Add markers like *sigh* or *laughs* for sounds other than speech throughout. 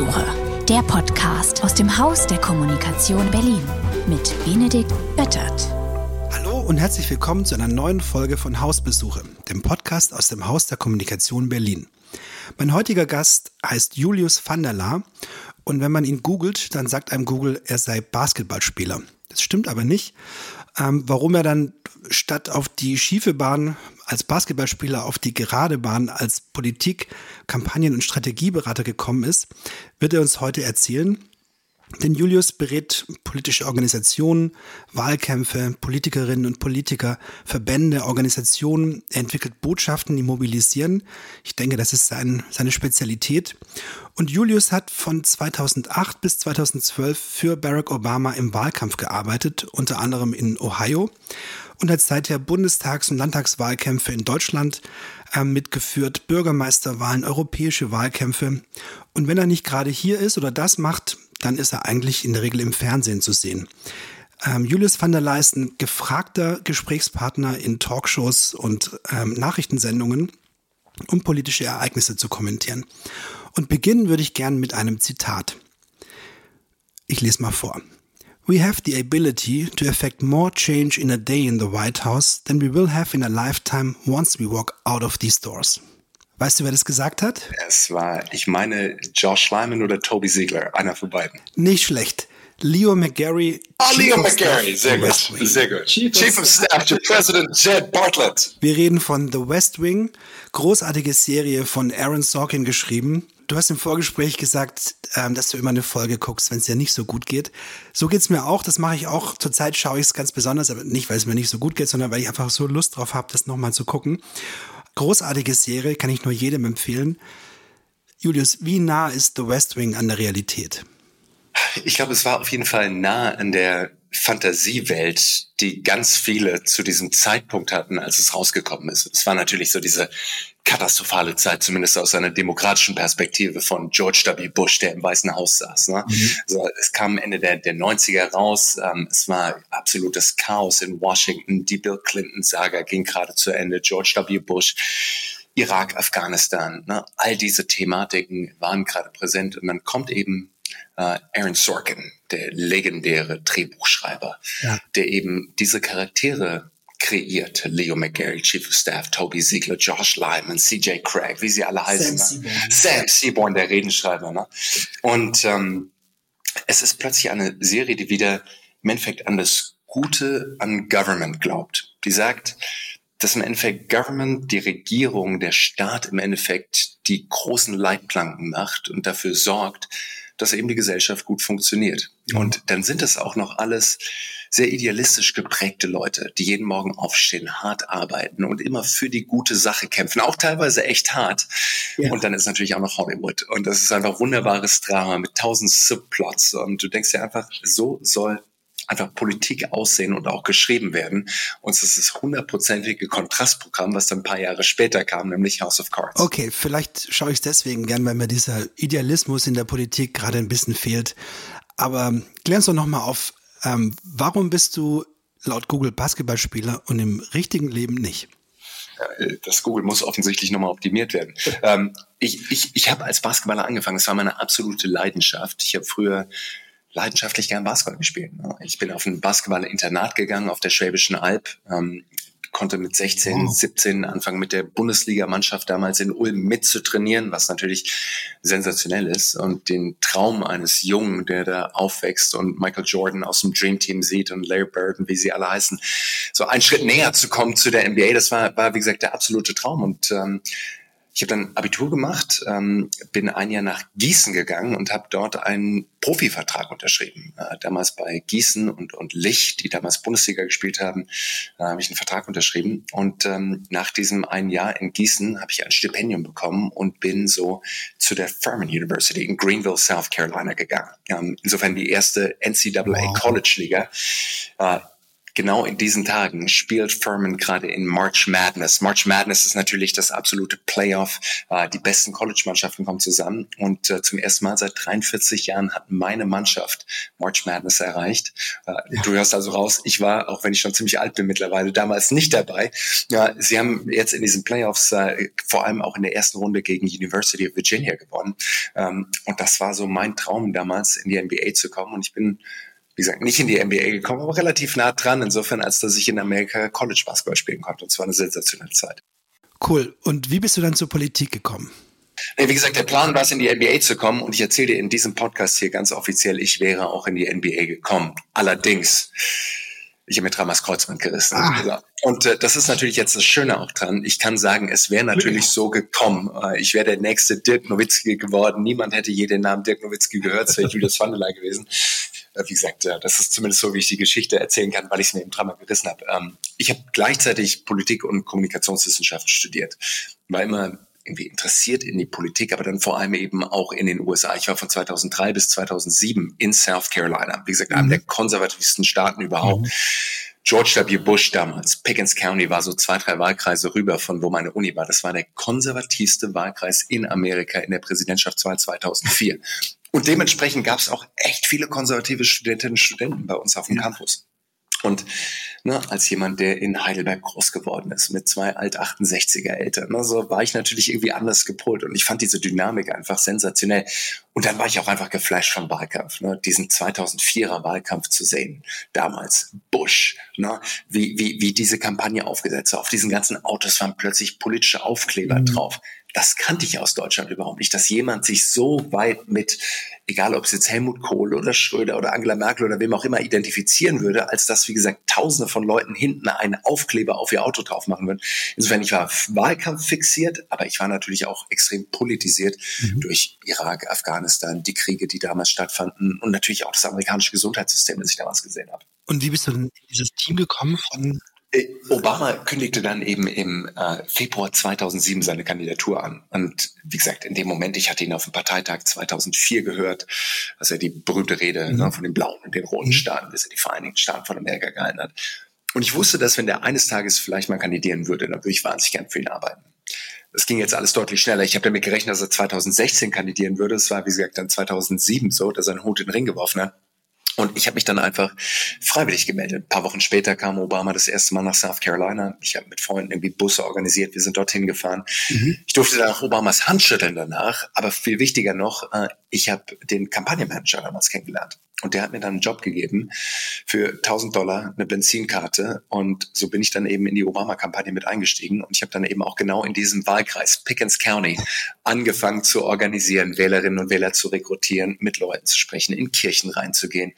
Hausbesuche, der Podcast aus dem Haus der Kommunikation Berlin mit Benedikt Böttert. Hallo und herzlich willkommen zu einer neuen Folge von Hausbesuche, dem Podcast aus dem Haus der Kommunikation Berlin. Mein heutiger Gast heißt Julius van der Laar und wenn man ihn googelt, dann sagt einem Google, er sei Basketballspieler. Das stimmt aber nicht. Ähm, warum er dann statt auf die schiefe Bahn als Basketballspieler auf die gerade Bahn als Politik-, Kampagnen- und Strategieberater gekommen ist, wird er uns heute erzählen. Denn Julius berät politische Organisationen, Wahlkämpfe, Politikerinnen und Politiker, Verbände, Organisationen. Er entwickelt Botschaften, die mobilisieren. Ich denke, das ist sein, seine Spezialität. Und Julius hat von 2008 bis 2012 für Barack Obama im Wahlkampf gearbeitet, unter anderem in Ohio und hat seither Bundestags- und Landtagswahlkämpfe in Deutschland äh, mitgeführt, Bürgermeisterwahlen, europäische Wahlkämpfe. Und wenn er nicht gerade hier ist oder das macht, dann ist er eigentlich in der Regel im Fernsehen zu sehen. Ähm, Julius van der Leyen gefragter Gesprächspartner in Talkshows und ähm, Nachrichtensendungen, um politische Ereignisse zu kommentieren. Und beginnen würde ich gern mit einem Zitat. Ich lese mal vor. We have the ability to effect more change in a day in the White House than we will have in a lifetime once we walk out of these doors. Weißt du, wer das gesagt hat? Es war, ich meine, Josh Lyman oder Toby Ziegler, einer von beiden. Nicht schlecht. Leo McGarry. Ah, Leo McGarry, sehr gut, sehr gut. Chief, Chief of Staff to President Jed Bartlett. Wir reden von The West Wing, großartige Serie von Aaron Sorkin geschrieben. Du hast im Vorgespräch gesagt, ähm, dass du immer eine Folge guckst, wenn es dir nicht so gut geht. So geht's mir auch. Das mache ich auch. Zurzeit schaue ich es ganz besonders, aber nicht, weil es mir nicht so gut geht, sondern weil ich einfach so Lust drauf habe, das nochmal zu gucken. Großartige Serie, kann ich nur jedem empfehlen. Julius, wie nah ist The West Wing an der Realität? Ich glaube, es war auf jeden Fall nah an der Fantasiewelt, die ganz viele zu diesem Zeitpunkt hatten, als es rausgekommen ist. Es war natürlich so diese katastrophale Zeit, zumindest aus einer demokratischen Perspektive von George W. Bush, der im Weißen Haus saß. Ne? Mhm. So, es kam Ende der, der 90er raus. Ähm, es war absolutes Chaos in Washington. Die Bill Clinton-Saga ging gerade zu Ende. George W. Bush. Irak, Afghanistan, ne? all diese Thematiken waren gerade präsent und dann kommt eben äh, Aaron Sorkin, der legendäre Drehbuchschreiber, ja. der eben diese Charaktere kreiert. Leo McGarry, Chief of Staff, Toby Ziegler, Josh Lyman, CJ Craig, wie sie alle heißen. Sam ne? Seaborn, Sam Seaborn der Redenschreiber. Ne? Und ähm, es ist plötzlich eine Serie, die wieder im Endeffekt an das Gute an Government glaubt. Die sagt, dass im Endeffekt Government, die Regierung, der Staat im Endeffekt die großen Leitplanken macht und dafür sorgt, dass eben die Gesellschaft gut funktioniert. Und dann sind es auch noch alles sehr idealistisch geprägte Leute, die jeden Morgen aufstehen, hart arbeiten und immer für die gute Sache kämpfen, auch teilweise echt hart. Ja. Und dann ist natürlich auch noch Hollywood. Und das ist einfach wunderbares Drama mit tausend Subplots. Und du denkst dir einfach, so soll einfach Politik aussehen und auch geschrieben werden. Und es ist das hundertprozentige Kontrastprogramm, was dann ein paar Jahre später kam, nämlich House of Cards. Okay, vielleicht schaue ich es deswegen gern, weil mir dieser Idealismus in der Politik gerade ein bisschen fehlt. Aber klär uns doch nochmal auf, ähm, warum bist du laut Google Basketballspieler und im richtigen Leben nicht? Äh, das Google muss offensichtlich nochmal optimiert werden. *laughs* ähm, ich ich, ich habe als Basketballer angefangen. Es war meine absolute Leidenschaft. Ich habe früher leidenschaftlich gern Basketball gespielt. Ne? Ich bin auf ein Basketball-Internat gegangen auf der Schwäbischen Alb, ähm, konnte mit 16, oh. 17 anfangen mit der Bundesligamannschaft damals in Ulm mitzutrainieren, was natürlich sensationell ist und den Traum eines Jungen, der da aufwächst und Michael Jordan aus dem Dream Team sieht und Larry Bird und wie sie alle heißen, so einen Schritt näher zu kommen zu der NBA, das war, war wie gesagt der absolute Traum und ähm, ich habe dann Abitur gemacht, ähm, bin ein Jahr nach Gießen gegangen und habe dort einen Profivertrag unterschrieben. Äh, damals bei Gießen und, und Licht, die damals Bundesliga gespielt haben, äh, habe ich einen Vertrag unterschrieben. Und ähm, nach diesem einen Jahr in Gießen habe ich ein Stipendium bekommen und bin so zu der Furman University in Greenville, South Carolina gegangen. Ähm, insofern die erste NCAA wow. College Liga. Äh, genau in diesen Tagen spielt Furman gerade in March Madness. March Madness ist natürlich das absolute Playoff. Äh, die besten College-Mannschaften kommen zusammen und äh, zum ersten Mal seit 43 Jahren hat meine Mannschaft March Madness erreicht. Äh. Du hörst also raus, ich war, auch wenn ich schon ziemlich alt bin mittlerweile, damals nicht dabei. Sie haben jetzt in diesen Playoffs vor allem auch in der ersten Runde gegen University of Virginia gewonnen. Ähm, und das war so mein Traum damals, in die NBA zu kommen. Und ich bin wie gesagt, nicht in die NBA gekommen, aber relativ nah dran, insofern, als dass ich in Amerika College Basketball spielen konnte. Und zwar eine sensationelle Zeit. Cool. Und wie bist du dann zur Politik gekommen? Wie gesagt, der Plan war es, in die NBA zu kommen und ich erzähle dir in diesem Podcast hier ganz offiziell, ich wäre auch in die NBA gekommen. Allerdings, ich habe mir dreimal das Kreuzband gerissen. Ah. Und äh, das ist natürlich jetzt das Schöne auch dran. Ich kann sagen, es wäre natürlich so gekommen. Äh, ich wäre der nächste Dirk Nowitzki geworden. Niemand hätte je den Namen Dirk Nowitzki gehört, es wäre *laughs* Julius Vandelay gewesen. Äh, wie gesagt, äh, das ist zumindest so, wie ich die Geschichte erzählen kann, weil ich es mir eben dreimal gerissen habe. Ähm, ich habe gleichzeitig Politik und Kommunikationswissenschaften studiert. War immer irgendwie interessiert in die Politik, aber dann vor allem eben auch in den USA. Ich war von 2003 bis 2007 in South Carolina. Wie gesagt, mhm. einem der konservativsten Staaten überhaupt. Mhm. George W. Bush damals, Pickens County war so zwei, drei Wahlkreise rüber von wo meine Uni war. Das war der konservativste Wahlkreis in Amerika in der Präsidentschaftswahl 2004. Und dementsprechend gab es auch echt viele konservative Studentinnen und Studenten bei uns auf dem ja. Campus. Und ne, als jemand, der in Heidelberg groß geworden ist, mit zwei Alt-68er Eltern, ne, so war ich natürlich irgendwie anders gepolt und ich fand diese Dynamik einfach sensationell. Und dann war ich auch einfach geflasht vom Wahlkampf, ne, diesen 2004er Wahlkampf zu sehen, damals Bush, ne, wie, wie, wie diese Kampagne aufgesetzt war. Auf diesen ganzen Autos waren plötzlich politische Aufkleber mhm. drauf das kannte ich aus Deutschland überhaupt nicht, dass jemand sich so weit mit, egal ob es jetzt Helmut Kohl oder Schröder oder Angela Merkel oder wem auch immer identifizieren würde, als dass, wie gesagt, tausende von Leuten hinten einen Aufkleber auf ihr Auto drauf machen würden. Insofern, ich war Wahlkampf fixiert, aber ich war natürlich auch extrem politisiert mhm. durch Irak, Afghanistan, die Kriege, die damals stattfanden und natürlich auch das amerikanische Gesundheitssystem, das ich damals gesehen habe. Und wie bist du denn in dieses Team gekommen von Obama kündigte dann eben im äh, Februar 2007 seine Kandidatur an. Und wie gesagt, in dem Moment, ich hatte ihn auf dem Parteitag 2004 gehört, als er die berühmte Rede mhm. ne, von den blauen und den roten mhm. Staaten, bis er die Vereinigten Staaten von Amerika gehalten hat. Und ich wusste, dass wenn der eines Tages vielleicht mal kandidieren würde, dann würde ich wahnsinnig gern für ihn arbeiten. Das ging jetzt alles deutlich schneller. Ich habe damit gerechnet, dass er 2016 kandidieren würde. Es war, wie gesagt, dann 2007 so, dass er einen Hut in den Ring geworfen hat. Und ich habe mich dann einfach freiwillig gemeldet. Ein paar Wochen später kam Obama das erste Mal nach South Carolina. Ich habe mit Freunden irgendwie Busse organisiert. Wir sind dorthin gefahren. Mhm. Ich durfte dann auch Obamas Hand schütteln danach. Aber viel wichtiger noch, äh, ich habe den Kampagnenmanager damals kennengelernt. Und der hat mir dann einen Job gegeben für 1000 Dollar, eine Benzinkarte. Und so bin ich dann eben in die Obama-Kampagne mit eingestiegen. Und ich habe dann eben auch genau in diesem Wahlkreis, Pickens County, angefangen zu organisieren, Wählerinnen und Wähler zu rekrutieren, mit Leuten zu sprechen, in Kirchen reinzugehen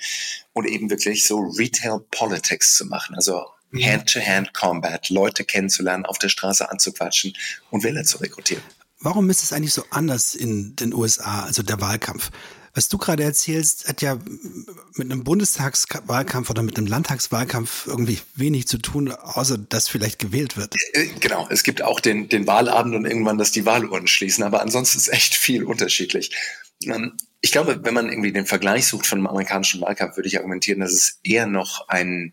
und eben wirklich so Retail Politics zu machen. Also Hand-to-Hand-Combat, Leute kennenzulernen, auf der Straße anzuquatschen und Wähler zu rekrutieren. Warum ist es eigentlich so anders in den USA, also der Wahlkampf? Was du gerade erzählst, hat ja mit einem Bundestagswahlkampf oder mit einem Landtagswahlkampf irgendwie wenig zu tun, außer dass vielleicht gewählt wird. Äh, genau, es gibt auch den, den Wahlabend und irgendwann, dass die Wahlurnen schließen, aber ansonsten ist echt viel unterschiedlich. Ähm, ich glaube, wenn man irgendwie den Vergleich sucht von einem amerikanischen Wahlkampf, würde ich argumentieren, dass es eher noch ein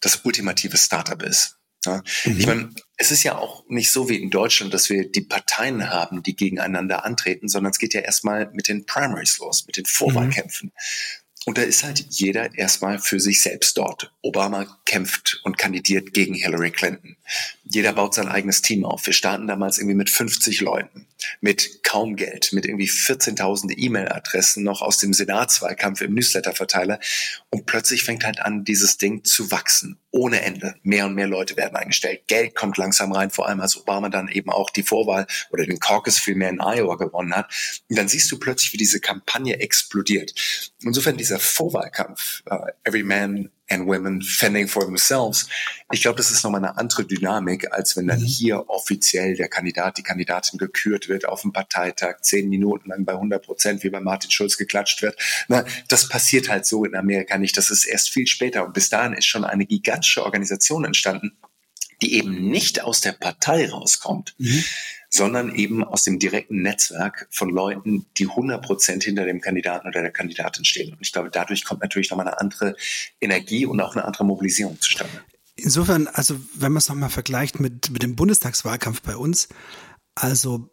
das ultimative Startup ist. Ja? Mhm. Ich meine, es ist ja auch nicht so wie in Deutschland, dass wir die Parteien haben, die gegeneinander antreten, sondern es geht ja erstmal mit den Primaries los, mit den Vorwahlkämpfen. Mhm. Und da ist halt jeder erstmal für sich selbst dort. Obama kämpft und kandidiert gegen Hillary Clinton. Jeder baut sein eigenes Team auf. Wir starten damals irgendwie mit 50 Leuten, mit kaum Geld, mit irgendwie 14.000 E-Mail-Adressen noch aus dem Senatswahlkampf im Newsletter-Verteiler. Und plötzlich fängt halt an, dieses Ding zu wachsen. Ohne Ende. Mehr und mehr Leute werden eingestellt. Geld kommt langsam rein, vor allem als Obama dann eben auch die Vorwahl oder den Caucus vielmehr in Iowa gewonnen hat. Und dann siehst du plötzlich, wie diese Kampagne explodiert. Insofern dieser Vorwahlkampf, uh, Every Man and Women Fending for Themselves. Ich glaube, das ist nochmal eine andere Dynamik, als wenn dann mhm. hier offiziell der Kandidat, die Kandidatin gekürt wird auf dem Parteitag, zehn Minuten lang bei 100 Prozent, wie bei Martin Schulz geklatscht wird. Na, das passiert halt so in Amerika nicht. Das ist erst viel später. Und bis dahin ist schon eine gigantische Organisation entstanden, die eben nicht aus der Partei rauskommt, mhm sondern eben aus dem direkten Netzwerk von Leuten, die 100 Prozent hinter dem Kandidaten oder der Kandidatin stehen. Und ich glaube, dadurch kommt natürlich nochmal eine andere Energie und auch eine andere Mobilisierung zustande. Insofern, also wenn man es nochmal vergleicht mit, mit dem Bundestagswahlkampf bei uns, also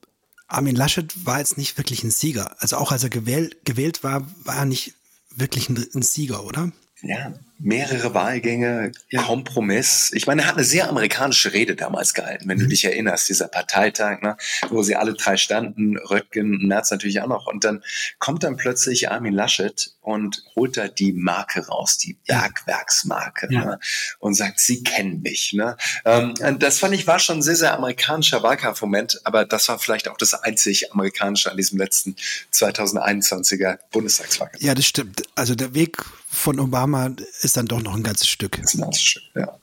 Armin Laschet war jetzt nicht wirklich ein Sieger. Also auch als er gewählt, gewählt war, war er nicht wirklich ein, ein Sieger, oder? Ja, mehrere Wahlgänge, ja. Kompromiss. Ich meine, er hat eine sehr amerikanische Rede damals gehalten, wenn du mhm. dich erinnerst, dieser Parteitag, ne, wo sie alle drei standen, Röttgen, Merz natürlich auch noch. Und dann kommt dann plötzlich Armin Laschet und holt da die Marke raus, die Bergwerksmarke, ja. ne, und sagt, sie kennen mich. Ne. Ähm, das fand ich war schon ein sehr, sehr amerikanischer Wahlkampfmoment, aber das war vielleicht auch das einzig amerikanische an diesem letzten 2021er Bundestagswahlkampf. Ja, das stimmt. Also der Weg von Obama ist dann doch noch ein ganzes Stück. Das ist ein ganzes Stück, ja.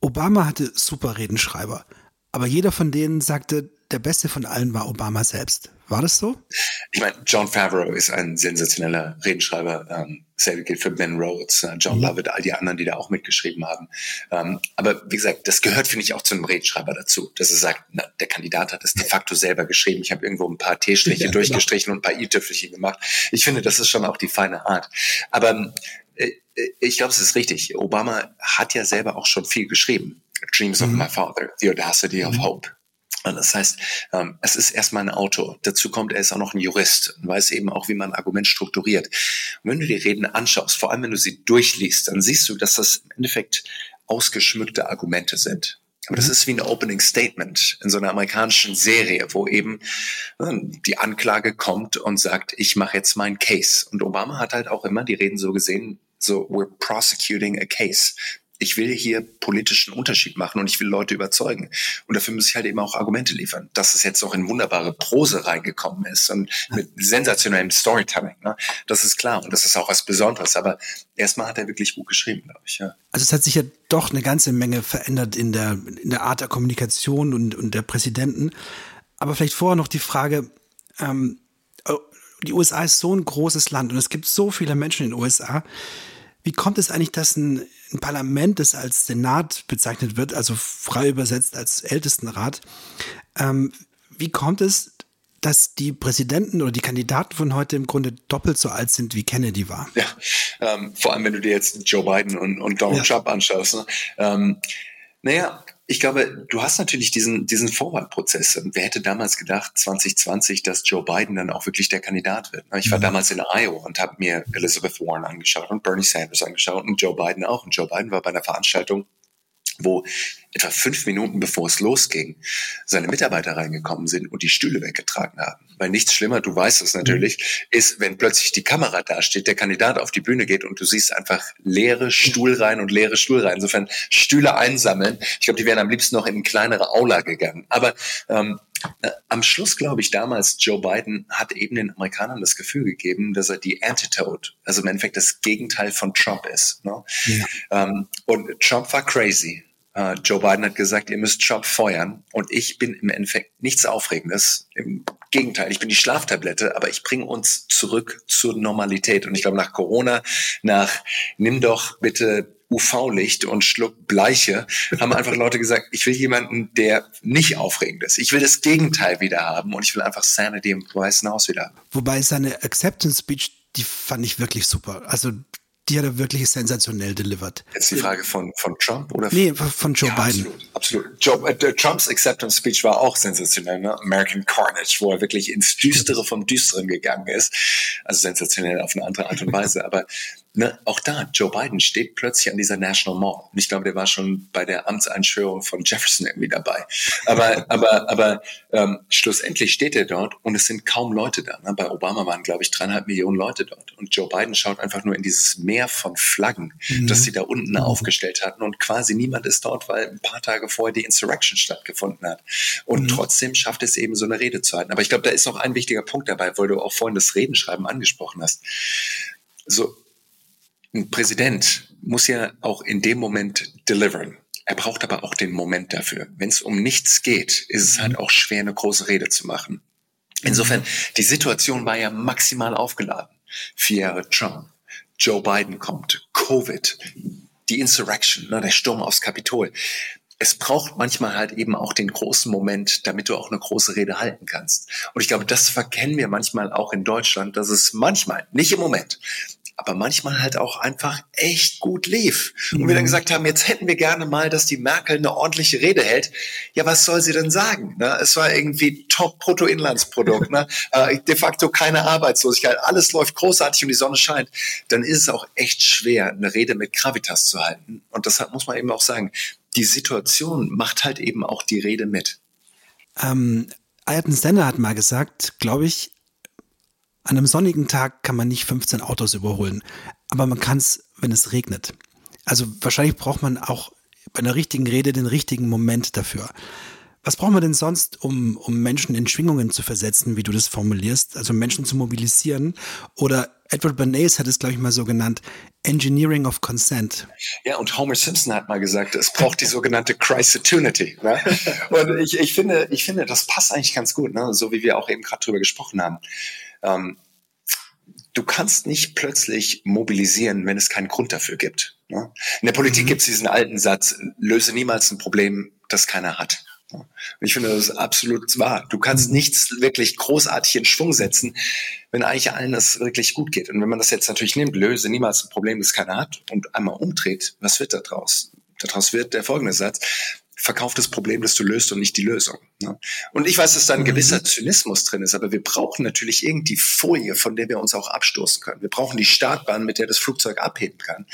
Obama hatte super Redenschreiber, aber jeder von denen sagte, der beste von allen war Obama selbst. War das so? Ich meine, John Favreau ist ein sensationeller Redenschreiber. Ähm, selbe gilt für Ben Rhodes, äh, John mhm. Lovett, all die anderen, die da auch mitgeschrieben haben. Ähm, aber wie gesagt, das gehört, finde ich, auch zu einem Redenschreiber dazu, dass er sagt, na, der Kandidat hat es de facto selber geschrieben. Ich habe irgendwo ein paar T-Striche ja, genau. durchgestrichen genau. und ein paar i-Tüpfelchen gemacht. Ich finde, das ist schon auch die feine Art. Aber äh, ich glaube, es ist richtig. Obama hat ja selber auch schon viel geschrieben. Dreams of mhm. my father, The Audacity of mhm. Hope. Und das heißt, ähm, es ist erstmal ein Autor. Dazu kommt, er ist auch noch ein Jurist und weiß eben auch, wie man ein Argument strukturiert. Und wenn du die Reden anschaust, vor allem wenn du sie durchliest, dann siehst du, dass das im Endeffekt ausgeschmückte Argumente sind. Aber das mhm. ist wie ein Opening Statement in so einer amerikanischen Serie, wo eben äh, die Anklage kommt und sagt, ich mache jetzt meinen Case. Und Obama hat halt auch immer die Reden so gesehen, so we're prosecuting a case ich will hier politischen Unterschied machen und ich will Leute überzeugen. Und dafür muss ich halt eben auch Argumente liefern. Dass es jetzt auch in wunderbare Prose reingekommen ist und mit sensationellem Storytelling, ne? das ist klar und das ist auch was Besonderes. Aber erstmal hat er wirklich gut geschrieben, glaube ich. Ja. Also es hat sich ja doch eine ganze Menge verändert in der, in der Art der Kommunikation und, und der Präsidenten. Aber vielleicht vorher noch die Frage, ähm, oh, die USA ist so ein großes Land und es gibt so viele Menschen in den USA. Wie kommt es eigentlich, dass ein, ein Parlament, das als Senat bezeichnet wird, also frei übersetzt als Ältestenrat, ähm, wie kommt es, dass die Präsidenten oder die Kandidaten von heute im Grunde doppelt so alt sind, wie Kennedy war? Ja, ähm, vor allem wenn du dir jetzt Joe Biden und, und Donald ja. Trump anschaust. Ne? Ähm, naja, ich glaube, du hast natürlich diesen, diesen Vorwahlprozess. Wer hätte damals gedacht, 2020, dass Joe Biden dann auch wirklich der Kandidat wird? Ich war mhm. damals in Iowa und habe mir Elizabeth Warren angeschaut und Bernie Sanders angeschaut und Joe Biden auch. Und Joe Biden war bei einer Veranstaltung, wo etwa fünf Minuten bevor es losging, seine Mitarbeiter reingekommen sind und die Stühle weggetragen haben. Weil nichts schlimmer, du weißt es natürlich, mhm. ist, wenn plötzlich die Kamera da steht, der Kandidat auf die Bühne geht und du siehst einfach leere Stuhlreihen und leere Stuhlreihen. Insofern Stühle einsammeln. Ich glaube, die wären am liebsten noch in eine kleinere Aula gegangen. Aber ähm, äh, am Schluss, glaube ich, damals Joe Biden hat eben den Amerikanern das Gefühl gegeben, dass er die Antidote, also im Endeffekt das Gegenteil von Trump ist. Ne? Ja. Ähm, und Trump war crazy. Uh, Joe Biden hat gesagt, ihr müsst Trump feuern. Und ich bin im Endeffekt nichts Aufregendes. Im Gegenteil, ich bin die Schlaftablette, aber ich bringe uns zurück zur Normalität. Und ich glaube, nach Corona, nach nimm doch bitte UV-Licht und schluck Bleiche, haben einfach Leute gesagt, ich will jemanden, der nicht aufregend ist. Ich will das Gegenteil wieder haben und ich will einfach Sanity im Weißen Haus wieder haben. Wobei seine Acceptance Speech, die fand ich wirklich super. Also die hat er wirklich sensationell delivered. Jetzt die Frage von, von Trump oder? Nee, von Joe ja, Biden. Absolut. absolut. Joe, äh, Trumps Acceptance Speech war auch sensationell, ne? American Carnage, wo er wirklich ins Düstere vom Düsteren gegangen ist. Also sensationell auf eine andere Art und Weise. Aber ne, auch da, Joe Biden steht plötzlich an dieser National Mall. Und ich glaube, der war schon bei der Amtseinschwörung von Jefferson irgendwie dabei. Aber, *laughs* aber, aber ähm, schlussendlich steht er dort und es sind kaum Leute da. Ne? Bei Obama waren, glaube ich, dreieinhalb Millionen Leute dort. Und Joe Biden schaut einfach nur in dieses Meer von Flaggen, mhm. das sie da unten mhm. aufgestellt hatten. Und quasi niemand ist dort, weil ein paar Tage vorher die Insurrection stattgefunden hat. Und mhm. trotzdem schafft es eben, so eine Rede zu halten. Aber ich glaube, da ist noch ein wichtiger Punkt dabei, weil du auch vorhin das Redenschreiben angesprochen hast. So, ein Präsident muss ja auch in dem Moment deliveren. Er braucht aber auch den Moment dafür. Wenn es um nichts geht, ist es halt auch schwer, eine große Rede zu machen. Insofern, die Situation war ja maximal aufgeladen. Vier Jahre Trump, Joe Biden kommt, Covid, die Insurrection, ne, der Sturm aufs Kapitol. es braucht manchmal halt eben auch den großen Moment, damit du auch eine große Rede halten kannst. Und ich glaube, das verkennen wir manchmal auch in Deutschland, dass es manchmal, nicht im Moment, aber manchmal halt auch einfach echt gut lief. Und wir dann mhm. gesagt haben, jetzt hätten wir gerne mal, dass die Merkel eine ordentliche Rede hält. Ja, was soll sie denn sagen? Ne? Es war irgendwie Top-Bruttoinlandsprodukt, ne? *laughs* äh, de facto keine Arbeitslosigkeit, alles läuft großartig und die Sonne scheint. Dann ist es auch echt schwer, eine Rede mit Gravitas zu halten. Und deshalb muss man eben auch sagen, die Situation macht halt eben auch die Rede mit. Ähm, Ayrton Senna hat mal gesagt, glaube ich, an einem sonnigen Tag kann man nicht 15 Autos überholen, aber man kann es, wenn es regnet. Also wahrscheinlich braucht man auch bei einer richtigen Rede den richtigen Moment dafür. Was brauchen wir denn sonst, um, um Menschen in Schwingungen zu versetzen, wie du das formulierst, also Menschen zu mobilisieren? Oder Edward Bernays hat es, glaube ich, mal so genannt, Engineering of Consent. Ja, und Homer Simpson hat mal gesagt, es braucht die sogenannte Christitude. Ne? Und ich, ich, finde, ich finde, das passt eigentlich ganz gut, ne? so wie wir auch eben gerade drüber gesprochen haben. Ähm, du kannst nicht plötzlich mobilisieren, wenn es keinen Grund dafür gibt. Ne? In der Politik mhm. gibt es diesen alten Satz, löse niemals ein Problem, das keiner hat. Und ich finde, das absolut wahr. Du kannst mhm. nichts wirklich großartig in Schwung setzen, wenn eigentlich allen das wirklich gut geht. Und wenn man das jetzt natürlich nimmt, löse niemals ein Problem, das keiner hat und einmal umdreht, was wird da draus? Daraus wird der folgende Satz verkauf das Problem, das du löst und nicht die Lösung. Ne? Und ich weiß, dass da ein mhm. gewisser Zynismus drin ist, aber wir brauchen natürlich irgendwie Folie, von der wir uns auch abstoßen können. Wir brauchen die Startbahn, mit der das Flugzeug abheben kann.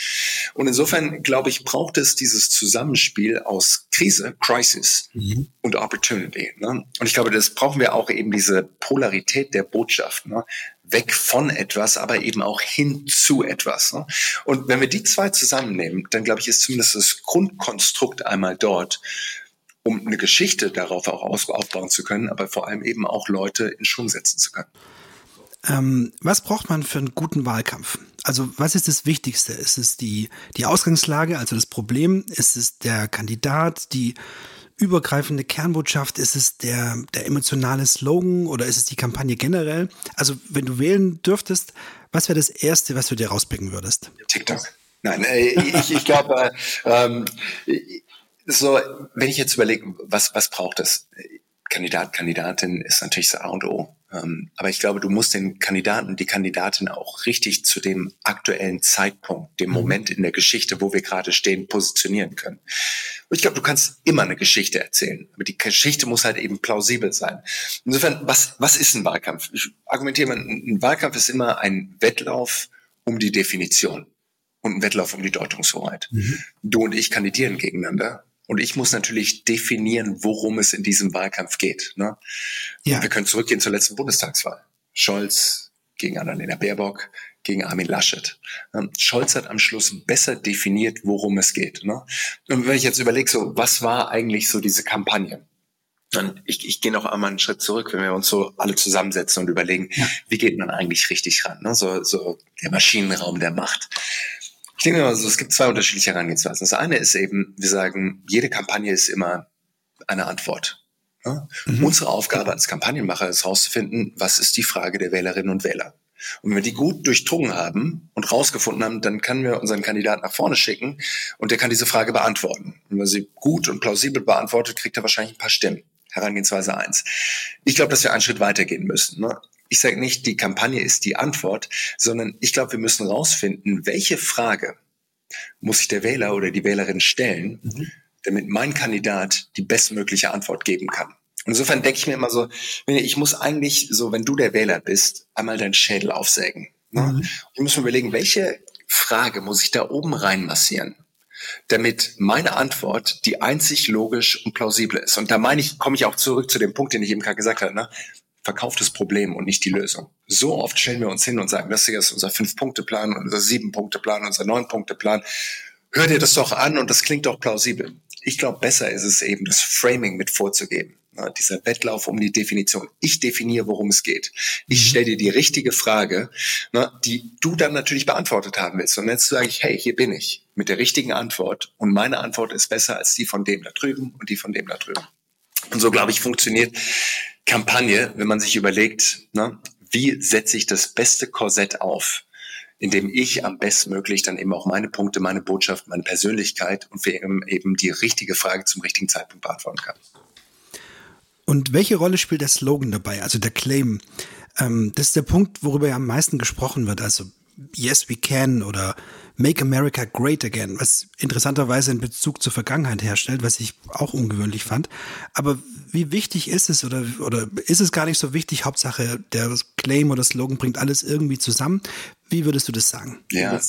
Und insofern, glaube ich, braucht es dieses Zusammenspiel aus Krise, Crisis mhm. und Opportunity. Ne? Und ich glaube, das brauchen wir auch eben diese Polarität der Botschaft. Ne? Weg von etwas, aber eben auch hin zu etwas. Ne? Und wenn wir die zwei zusammennehmen, dann glaube ich, ist zumindest das Grundkonstrukt einmal dort, um eine Geschichte darauf auch aufbauen zu können, aber vor allem eben auch Leute in Schwung setzen zu können. Ähm, was braucht man für einen guten Wahlkampf? Also was ist das Wichtigste? Ist es die, die Ausgangslage, also das Problem? Ist es der Kandidat, die übergreifende Kernbotschaft? Ist es der, der emotionale Slogan oder ist es die Kampagne generell? Also, wenn du wählen dürftest, was wäre das Erste, was du dir rauspicken würdest? TikTok. Nein, äh, ich, ich glaube, ähm, so, wenn ich jetzt überlege, was, was braucht es? Kandidat, Kandidatin ist natürlich das A und O. Ähm, aber ich glaube, du musst den Kandidaten, die Kandidatin auch richtig zu dem aktuellen Zeitpunkt, dem mhm. Moment in der Geschichte, wo wir gerade stehen, positionieren können. Und ich glaube, du kannst immer eine Geschichte erzählen. Aber die Geschichte muss halt eben plausibel sein. Insofern, was, was ist ein Wahlkampf? Ich argumentiere mal, ein Wahlkampf ist immer ein Wettlauf um die Definition und ein Wettlauf um die Deutungshoheit. Mhm. Du und ich kandidieren gegeneinander und ich muss natürlich definieren, worum es in diesem Wahlkampf geht. Ne? Ja. Wir können zurückgehen zur letzten Bundestagswahl. Scholz gegen Annalena Baerbock, gegen Armin Laschet. Ähm, Scholz hat am Schluss besser definiert, worum es geht. Ne? Und wenn ich jetzt überlege, so was war eigentlich so diese Kampagne? Dann ich, ich gehe noch einmal einen Schritt zurück, wenn wir uns so alle zusammensetzen und überlegen, ja. wie geht man eigentlich richtig ran? Ne? So, so der Maschinenraum der Macht. Ich denke mal, also, es gibt zwei unterschiedliche Herangehensweisen. Das eine ist eben, wir sagen, jede Kampagne ist immer eine Antwort. Ja? Mhm. Unsere Aufgabe als Kampagnenmacher ist herauszufinden, was ist die Frage der Wählerinnen und Wähler. Und wenn wir die gut durchdrungen haben und rausgefunden haben, dann können wir unseren Kandidaten nach vorne schicken und der kann diese Frage beantworten. Und wenn er sie gut und plausibel beantwortet, kriegt er wahrscheinlich ein paar Stimmen. Herangehensweise eins. Ich glaube, dass wir einen Schritt weitergehen müssen. Ne? Ich sage nicht, die Kampagne ist die Antwort, sondern ich glaube, wir müssen rausfinden, welche Frage muss sich der Wähler oder die Wählerin stellen, mhm. damit mein Kandidat die bestmögliche Antwort geben kann. Und insofern denke ich mir immer so, ich muss eigentlich so, wenn du der Wähler bist, einmal deinen Schädel aufsägen. Ne? Mhm. Ich muss mir überlegen, welche Frage muss ich da oben reinmassieren? damit meine Antwort die einzig logisch und plausible ist. Und da meine ich, komme ich auch zurück zu dem Punkt, den ich eben gerade gesagt habe. Ne? Verkauft das Problem und nicht die Lösung. So oft stellen wir uns hin und sagen, das hier ist unser Fünf-Punkte-Plan, unser Sieben-Punkte-Plan, unser Neun-Punkte-Plan. Hör dir das doch an und das klingt doch plausibel. Ich glaube, besser ist es eben, das Framing mit vorzugeben. Ja, dieser Wettlauf um die Definition. Ich definiere, worum es geht. Ich mhm. stelle dir die richtige Frage, na, die du dann natürlich beantwortet haben willst. Und jetzt sage ich, hey, hier bin ich mit der richtigen Antwort. Und meine Antwort ist besser als die von dem da drüben und die von dem da drüben. Und so, glaube ich, funktioniert Kampagne, wenn man sich überlegt, ne, wie setze ich das beste Korsett auf? indem ich am bestmöglich dann eben auch meine Punkte, meine Botschaft, meine Persönlichkeit und eben die richtige Frage zum richtigen Zeitpunkt beantworten kann. Und welche Rolle spielt der Slogan dabei, also der Claim? Ähm, das ist der Punkt, worüber ja am meisten gesprochen wird. Also Yes, we can oder Make America Great Again, was interessanterweise einen Bezug zur Vergangenheit herstellt, was ich auch ungewöhnlich fand. Aber wie wichtig ist es oder, oder ist es gar nicht so wichtig? Hauptsache, der Claim oder Slogan bringt alles irgendwie zusammen. Wie würdest du das sagen? Ja,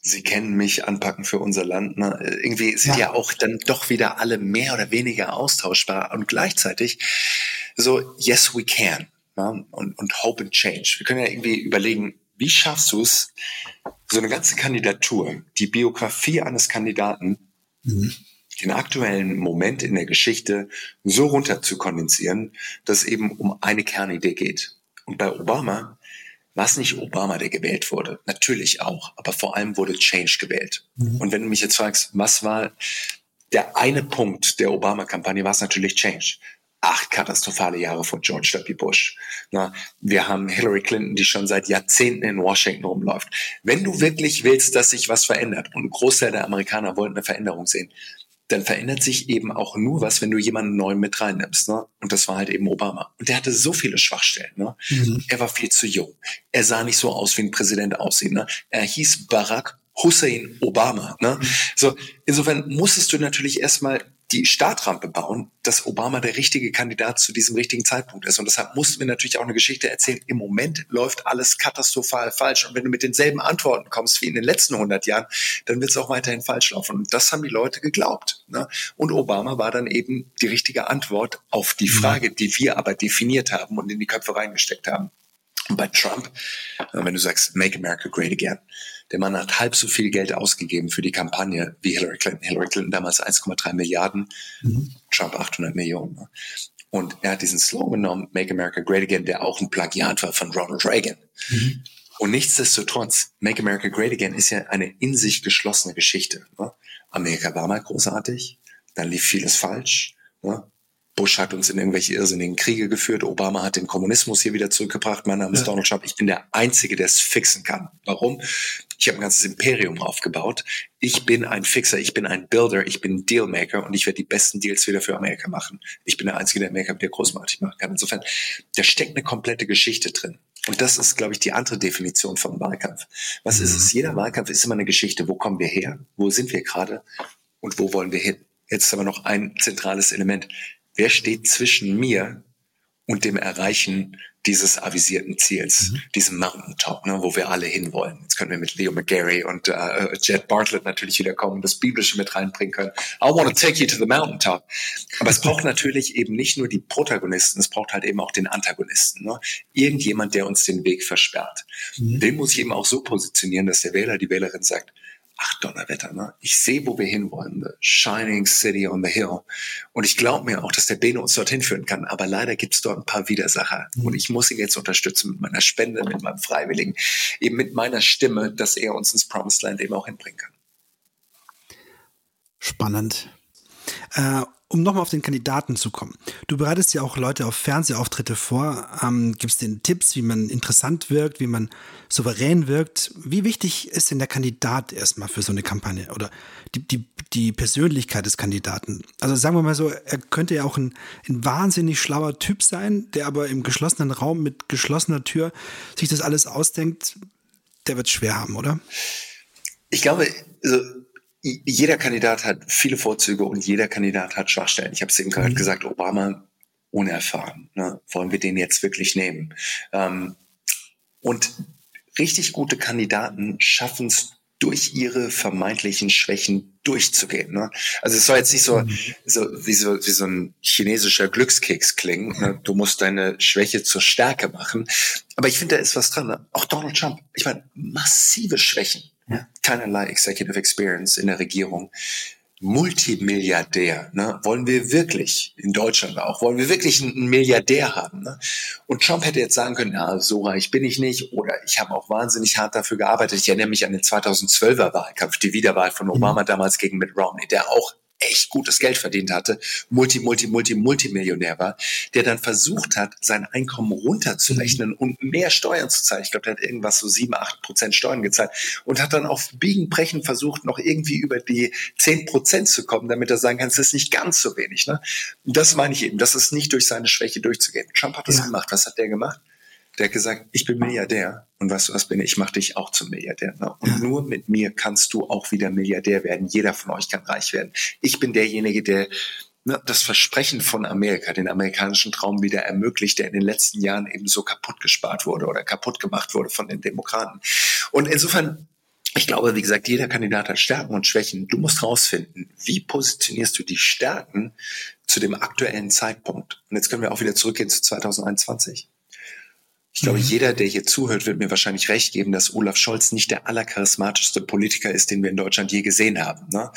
Sie kennen mich, anpacken für unser Land. Ne? Irgendwie sind ja. ja auch dann doch wieder alle mehr oder weniger austauschbar und gleichzeitig so, yes, we can. Ne? Und, und hope and change. Wir können ja irgendwie überlegen, wie schaffst du es, so eine ganze Kandidatur, die Biografie eines Kandidaten, mhm. den aktuellen Moment in der Geschichte so runter zu kondensieren, dass es eben um eine Kernidee geht. Und bei Obama war es nicht Obama, der gewählt wurde. Natürlich auch, aber vor allem wurde Change gewählt. Mhm. Und wenn du mich jetzt fragst, was war der eine Punkt der Obama-Kampagne, war es natürlich Change acht katastrophale Jahre von George W. Bush. Na, wir haben Hillary Clinton, die schon seit Jahrzehnten in Washington rumläuft. Wenn du wirklich willst, dass sich was verändert, und ein Großteil der Amerikaner wollen eine Veränderung sehen, dann verändert sich eben auch nur was, wenn du jemanden neuen mit reinnimmst. Ne? Und das war halt eben Obama. Und der hatte so viele Schwachstellen. Ne? Mhm. Er war viel zu jung. Er sah nicht so aus, wie ein Präsident aussieht. Ne? Er hieß Barack Hussein Obama. Ne? Mhm. So, insofern musstest du natürlich erstmal die Startrampe bauen, dass Obama der richtige Kandidat zu diesem richtigen Zeitpunkt ist. Und deshalb mussten wir natürlich auch eine Geschichte erzählen. Im Moment läuft alles katastrophal falsch. Und wenn du mit denselben Antworten kommst wie in den letzten 100 Jahren, dann wird es auch weiterhin falsch laufen. Und das haben die Leute geglaubt. Ne? Und Obama war dann eben die richtige Antwort auf die mhm. Frage, die wir aber definiert haben und in die Köpfe reingesteckt haben. Und bei Trump, wenn du sagst, Make America Great Again, der Mann hat halb so viel Geld ausgegeben für die Kampagne wie Hillary Clinton. Hillary Clinton damals 1,3 Milliarden, mhm. Trump 800 Millionen. Ne? Und er hat diesen Slogan genommen, Make America Great Again, der auch ein Plagiat war von Ronald Reagan. Mhm. Und nichtsdestotrotz, Make America Great Again ist ja eine in sich geschlossene Geschichte. Ne? Amerika war mal großartig, dann lief vieles falsch. Ne? Bush hat uns in irgendwelche irrsinnigen Kriege geführt. Obama hat den Kommunismus hier wieder zurückgebracht. Mein Name ist Donald Trump. Ich bin der Einzige, der es fixen kann. Warum? Ich habe ein ganzes Imperium aufgebaut. Ich bin ein Fixer, ich bin ein Builder, ich bin ein Dealmaker und ich werde die besten Deals wieder für Amerika machen. Ich bin der Einzige, der Amerika wieder großartig machen kann. Insofern, da steckt eine komplette Geschichte drin. Und das ist, glaube ich, die andere Definition vom Wahlkampf. Was ist es? Mhm. Jeder Wahlkampf ist immer eine Geschichte. Wo kommen wir her? Wo sind wir gerade? Und wo wollen wir hin? Jetzt ist aber noch ein zentrales Element wer steht zwischen mir und dem Erreichen dieses avisierten Ziels, mhm. diesem Mountaintop, ne, wo wir alle hinwollen. Jetzt können wir mit Leo McGarry und äh, Jet Bartlett natürlich wieder kommen und das Biblische mit reinbringen können. I want to take you to the mountaintop. Aber es braucht natürlich eben nicht nur die Protagonisten, es braucht halt eben auch den Antagonisten. Ne? Irgendjemand, der uns den Weg versperrt. Mhm. Den muss ich eben auch so positionieren, dass der Wähler, die Wählerin sagt, ach Donnerwetter, ne? ich sehe, wo wir hinwollen, the shining city on the hill. Und ich glaube mir auch, dass der Bene uns dorthin führen kann. Aber leider gibt es dort ein paar Widersacher. Mhm. Und ich muss ihn jetzt unterstützen mit meiner Spende, mit meinem Freiwilligen, eben mit meiner Stimme, dass er uns ins Promised Land eben auch hinbringen kann. Spannend. Äh, um nochmal auf den Kandidaten zu kommen. Du bereitest ja auch Leute auf Fernsehauftritte vor, ähm, gibst denen Tipps, wie man interessant wirkt, wie man souverän wirkt. Wie wichtig ist denn der Kandidat erstmal für so eine Kampagne oder die, die, die Persönlichkeit des Kandidaten? Also sagen wir mal so, er könnte ja auch ein, ein wahnsinnig schlauer Typ sein, der aber im geschlossenen Raum mit geschlossener Tür sich das alles ausdenkt. Der wird schwer haben, oder? Ich glaube, also jeder Kandidat hat viele Vorzüge und jeder Kandidat hat Schwachstellen. Ich habe es eben gerade mhm. gesagt, Obama unerfahren. Ne? Wollen wir den jetzt wirklich nehmen? Ähm, und richtig gute Kandidaten schaffen es durch ihre vermeintlichen Schwächen durchzugehen. Ne? Also es soll jetzt nicht so, mhm. so, wie so wie so ein chinesischer Glückskeks klingen. Ne? Du musst deine Schwäche zur Stärke machen. Aber ich finde, da ist was dran. Ne? Auch Donald Trump. Ich meine, massive Schwächen. Keinerlei Executive Experience in der Regierung. Multimilliardär, ne? wollen wir wirklich, in Deutschland auch, wollen wir wirklich einen Milliardär haben? Ne? Und Trump hätte jetzt sagen können, ja, so reich bin ich nicht oder ich habe auch wahnsinnig hart dafür gearbeitet. Ich erinnere mich an den 2012er Wahlkampf, die Wiederwahl von Obama mhm. damals gegen Mitt Romney, der auch echt gutes Geld verdient hatte, Multi, Multi, Multi, Multimillionär war, der dann versucht hat, sein Einkommen runterzurechnen mhm. und mehr Steuern zu zahlen. Ich glaube, der hat irgendwas so sieben, acht Prozent Steuern gezahlt und hat dann auf Biegen, Brechen versucht, noch irgendwie über die zehn Prozent zu kommen, damit er sagen kann, es ist nicht ganz so wenig. Ne? Und das meine ich eben, das ist nicht durch seine Schwäche durchzugehen. Trump hat das ja. gemacht. Was hat der gemacht? Der hat gesagt, ich bin Milliardär und weißt du was bin ich? Ich mache dich auch zum Milliardär. Ne? Und ja. nur mit mir kannst du auch wieder Milliardär werden. Jeder von euch kann reich werden. Ich bin derjenige, der ne, das Versprechen von Amerika, den amerikanischen Traum wieder ermöglicht, der in den letzten Jahren eben so kaputt gespart wurde oder kaputt gemacht wurde von den Demokraten. Und insofern ich glaube, wie gesagt, jeder Kandidat hat Stärken und Schwächen. Du musst rausfinden, wie positionierst du die Stärken zu dem aktuellen Zeitpunkt. Und jetzt können wir auch wieder zurückgehen zu 2021. Ich glaube, mhm. jeder, der hier zuhört, wird mir wahrscheinlich recht geben, dass Olaf Scholz nicht der allercharismatischste Politiker ist, den wir in Deutschland je gesehen haben. Ne?